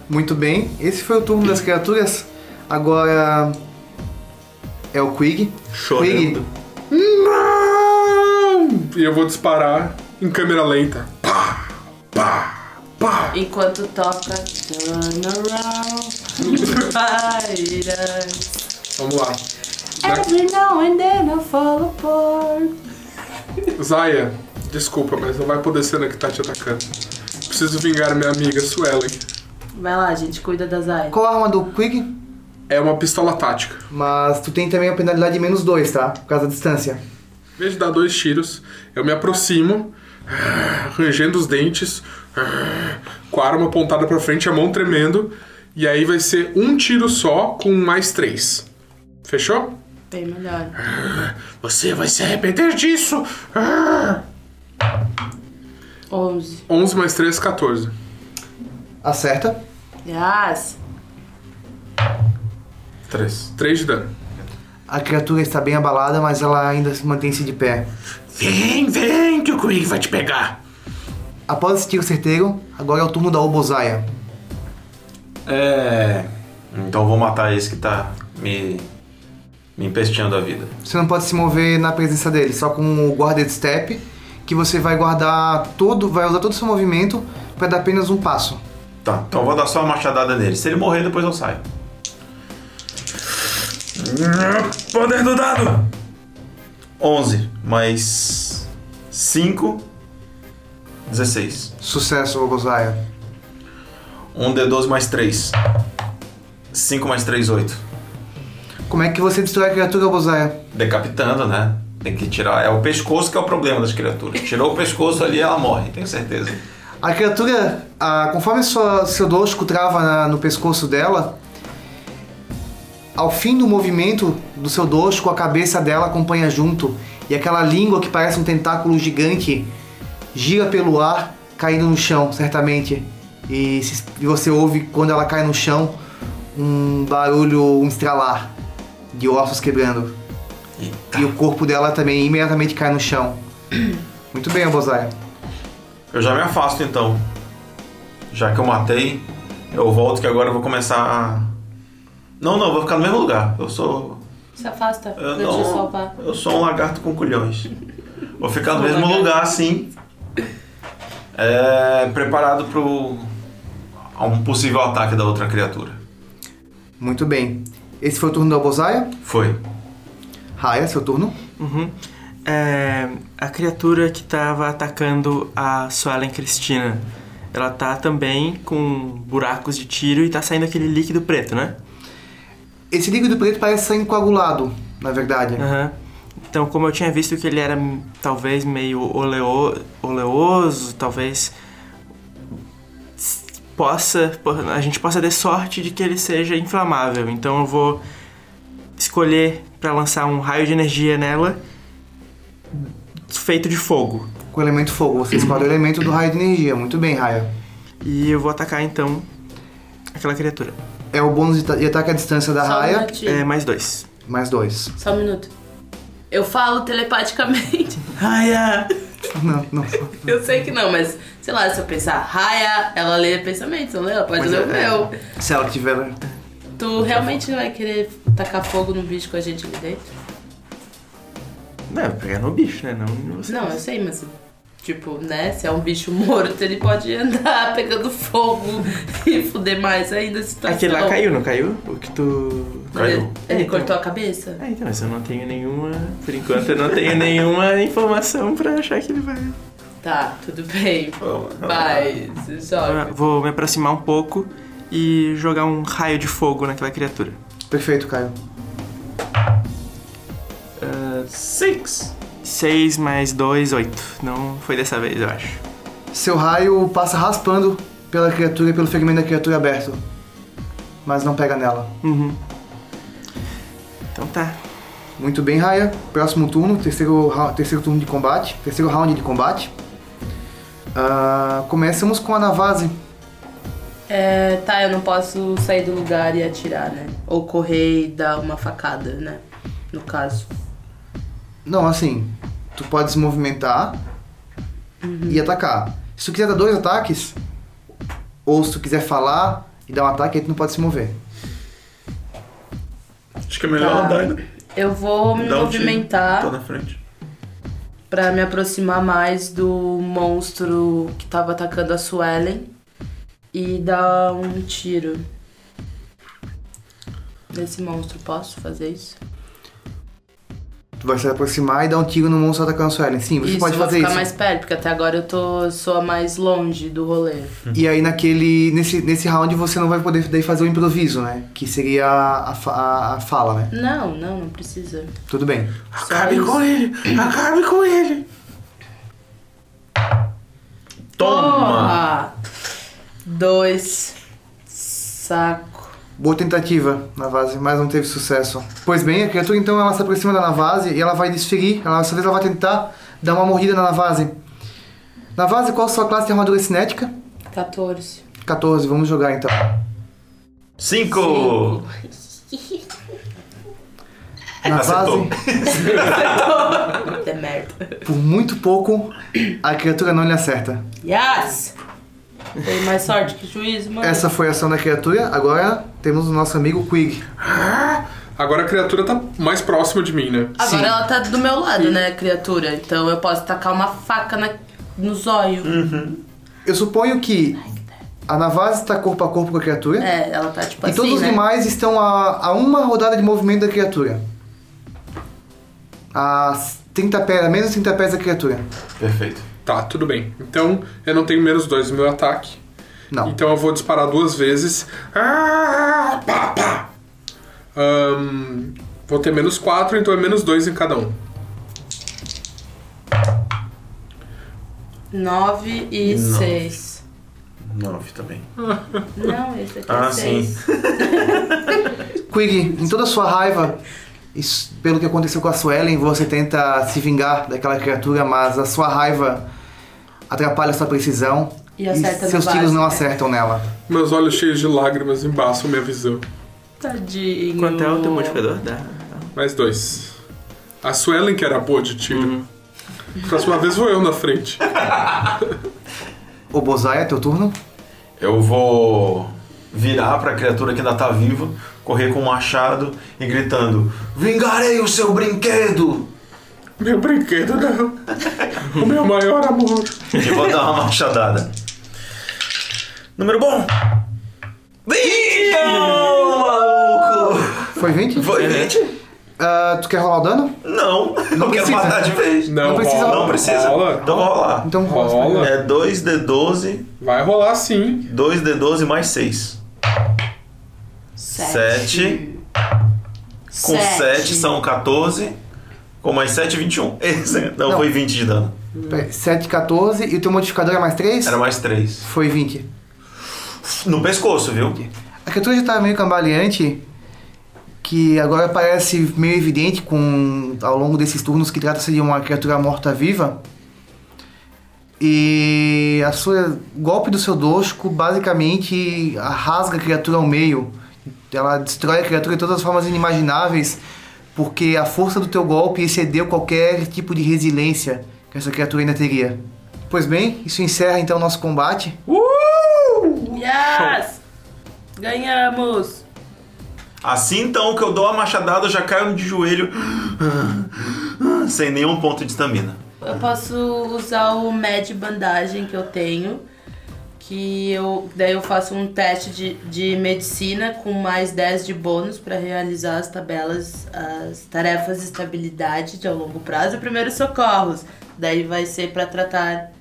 Muito bem, esse foi o turno das criaturas. Agora é o Quig. Quig, Não! E eu vou disparar em câmera lenta. Pá, pá, pá. Enquanto toca Turn around. Vamos lá. Every now and then I fall apart Zaya, desculpa, mas não vai poder ser a que tá te atacando. Preciso vingar minha amiga Suelen. Vai lá, gente, cuida da Zay. qual a arma do Quig? É uma pistola tática. Mas tu tem também a penalidade de menos 2, tá? Por causa da distância. Em vez de dar dois tiros, eu me aproximo, rangendo os dentes, com a arma apontada pra frente, a mão tremendo, e aí vai ser um tiro só com mais três. Fechou? Bem melhor. Você vai se arrepender disso! 11. 11 mais 3, 14. Acerta. Yes. 3. 3 de dano. A criatura está bem abalada, mas ela ainda se mantém-se de pé. Vem, vem, que o Quig vai te pegar! Após esse tiro certeiro, agora é o turno da Obozaia. É. Então eu vou matar esse que tá me. me empesteando a vida. Você não pode se mover na presença dele, só com o Guarded Step, que você vai guardar todo, vai usar todo o seu movimento para dar apenas um passo. Tá, então eu vou dar só uma machadada nele. Se ele morrer, depois eu saio. Poder do dado! 11 mais 5, 16. Sucesso, Obozaia. 1d12 mais 3. 5 mais 3, 8. Como é que você destrói a criatura, Obozaia? Decapitando, né? Tem que tirar. É o pescoço que é o problema das criaturas. Tirou o pescoço ali, ela morre, tenho certeza. A criatura, ah, conforme sua, seu dosco trava na- no pescoço dela, ao fim do movimento do seu dosco, a cabeça dela acompanha junto. E aquela língua que parece um tentáculo gigante gira pelo ar, caindo no chão, certamente. E, se- e você ouve, quando ela cai no chão, um barulho, um estralar de ossos quebrando. Eita. E o corpo dela também imediatamente cai no chão. Muito bem, Obozaia. Eu já me afasto então. Já que eu matei, eu volto que agora eu vou começar a. Não, não, vou ficar no mesmo lugar. Eu sou. Se afasta Eu não. salvar. Eu sou um lagarto com culhões. Vou ficar no mesmo lugar assim. É, preparado pro. a um possível ataque da outra criatura. Muito bem. Esse foi o turno da Obozaia. Foi. Raya, seu turno. Uhum. É, a criatura que tava atacando a Suelen Cristina, ela tá também com buracos de tiro e tá saindo aquele líquido preto, né? Esse líquido preto parece ser coagulado, na verdade. Aham. Então, como eu tinha visto que ele era talvez meio oleo, oleoso, talvez possa po- a gente possa ter sorte de que ele seja inflamável. Então, eu vou escolher para lançar um raio de energia nela feito de fogo. Com o elemento fogo. Você escolhe o elemento do raio de energia. Muito bem, Raya. E eu vou atacar então aquela criatura. É o bônus de, ta- de ataque à distância da Só um. É mais dois. Mais dois. Só um minuto. Eu falo telepaticamente. Raya! Não, não. Eu sei que não, mas sei lá, se eu pensar Raya, ela lê pensamentos, não lê? Ela pode Mas ler o é- meu. Se ela tiver. Tu realmente vai querer tacar fogo no bicho com a gente ali dentro? Não, é pegar no bicho, né? Não você. Não, eu sei, mas tipo, né? Se é um bicho morto, ele pode andar pegando fogo e fuder mais ainda a situação. Aquele lá caiu, não caiu? O que tu. Mas Ele, Caiu. ele É, então. cortou a cabeça? Ah, então, mas eu não tenho nenhuma. Por enquanto eu não tenho nenhuma informação pra achar que ele vai. Tá, tudo bem. Vamos. Vai, joga. Vou me aproximar um pouco e jogar um raio de fogo naquela criatura. Perfeito, Caio. Six. 6 mais 2, 8. Não foi dessa vez, eu acho. Seu raio passa raspando pela criatura e pelo ferimento da criatura aberto. Mas não pega nela. Uhum. Então tá. Muito bem, Raya. Próximo turno, terceiro, terceiro turno de combate. Terceiro round de combate. Ah, começamos com a Navase. É, tá, eu não posso sair do lugar e atirar, né? Ou correr e dar uma facada, né? No caso. Não, assim, tu pode se movimentar e atacar. Se tu quiser dar dois ataques, ou se tu quiser falar e dar um ataque, aí tu não pode se mover. Acho que é melhor Tá. andar ainda. Eu vou me Dá um movimentar Tô na frente. pra me aproximar mais do monstro que tava atacando a Suelen e dar um tiro nesse monstro. Posso fazer isso? Tu vai se aproximar e dar um tiro no monstro atacando a Suelen. Sim, você isso, pode vou fazer ficar isso. mais perto, porque até agora eu tô sou a mais longe do rolê. E aí naquele. Nesse, nesse round você não vai poder daí fazer o improviso, né? Que seria a, a, a fala, né? Não, não, não precisa. Tudo bem. Acabe isso. com ele! Acabe com ele! Toma! Porra! Dois. Saco. Boa tentativa, Navase, mas não teve sucesso. Pois bem, a criatura então ela se aproxima da Navase e ela vai desferir. Ela, dessa vez ela vai tentar dar uma mordida na Navase. Navase, qual a sua classe de armadura cinética? 14. 14, vamos jogar então. Cinco! Navase, É merda. por muito pouco, a criatura não lhe acerta. Yes! Tem mais sorte que juízo, mano. Essa foi a ação da criatura, agora temos o nosso amigo Quig. Agora a criatura tá mais próxima de mim, né? Agora Sim. ela tá do meu lado, né, criatura? Então eu posso tacar uma faca na, no zóio. Eu suponho que a Navase está corpo a corpo com a criatura. É, ela tá tipo E assim, todos os né? demais estão a, a uma rodada de movimento da criatura. A 30 pés, a menos 30 pés da criatura. Perfeito. Tá, tudo bem. Então eu não tenho menos dois no meu ataque. Não. Então eu vou disparar duas vezes. Ah, pá, pá. Ahn, vou ter menos quatro, então é menos dois em cada um. Nove e Nove. seis. Nove também. Não, esse aqui Ah, é sim. seis. Quig, em toda a sua raiva, isso- pelo que aconteceu com a Suelen, você tenta se vingar daquela criatura, mas a sua raiva atrapalha a sua precisão. E acerta no seus tiros não acertam nela. Meus olhos cheios de lágrimas embaçam minha visão. Tadinho. Quanto é o teu modificador? Dá. Mais dois. A Suelen que era boa de tiro. Próxima vez vou eu na frente. O Bozai, é teu turno? Eu vou virar pra criatura que ainda tá viva, correr com o machado e gritando: Vingarei o seu brinquedo! Meu brinquedo não. O meu maior amor. E vou dar uma machadada. Número bom! 20! maluco! Foi 20? Foi 20? Ah, tu quer rolar o dano? Não, não quero precisa. matar de vez. Não, Não precisa- rola, Não precisa. rola. Então vou rolar. Então rola. Rola. É 2d12, Vai rolar sim. 2d12 mais 6. Sete. 7. Com 7 são 14. Com mais 7, 21. Esse, não, Não. foi 20 de dano. 7, 14 e o teu modificador é mais 3? Era mais 3. Foi 20. No pescoço, viu? A criatura já tá meio cambaleante, que agora parece meio evidente com ao longo desses turnos que trata-se de uma criatura morta-viva. E a sua o golpe do seu dosco basicamente rasga a criatura ao meio. Ela destrói a criatura de todas as formas inimagináveis, porque a força do teu golpe excedeu qualquer tipo de resiliência que essa criatura ainda teria. Pois bem, isso encerra então o nosso combate. Yes! Ganhamos! Assim então que eu dou a machadada, eu já caio de joelho sem nenhum ponto de estamina. Eu posso usar o Med Bandagem que eu tenho. Que eu. Daí eu faço um teste de, de medicina com mais 10 de bônus pra realizar as tabelas, as tarefas de estabilidade de longo prazo e primeiros socorros. Daí vai ser pra tratar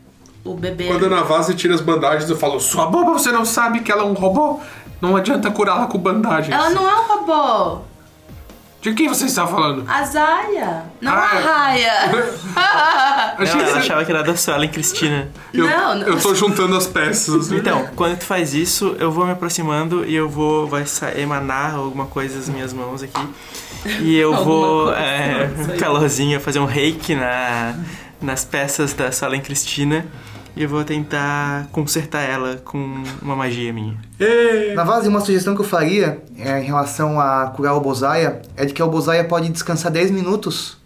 o bebê. Quando a Navase tira as bandagens, eu falo: Sua boba, você não sabe que ela é um robô? Não adianta curá-la com bandagens. Ela não é um robô! De quem você está falando? A Zaya! Não Ah, a é. Raia! Achei Não, que ela você- achava que era da Suelen Cristina. eu, Não, não. eu tô juntando as peças. Então, quando tu faz isso, eu vou me aproximando e eu vou. Vai emanar alguma coisa das minhas mãos aqui. E eu vou. É, calorzinho, fazer um reiki na, nas peças da Suelen Cristina. E eu vou tentar consertar ela com uma magia minha. Na base, uma sugestão que eu faria é, em relação a curar o Bozaia é de que o Bozaia pode descansar 10 minutos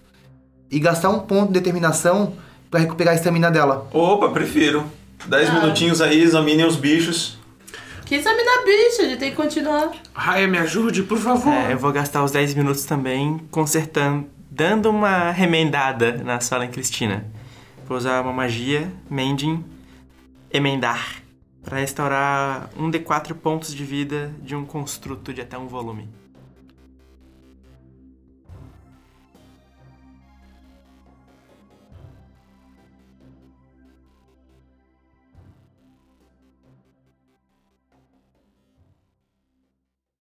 e gastar um ponto de determinação pra recuperar a estamina dela. Opa, prefiro. 10 Ah. minutinhos aí, examinem os bichos. Que examinar bicho, a gente tem que continuar. Raia, me ajude, por favor. É, eu vou gastar os 10 minutos também consertando, dando uma remendada na Suelen Cristina. Vou usar uma magia, Mending, emendar, para restaurar um de 4 pontos de vida de um construto de até um volume.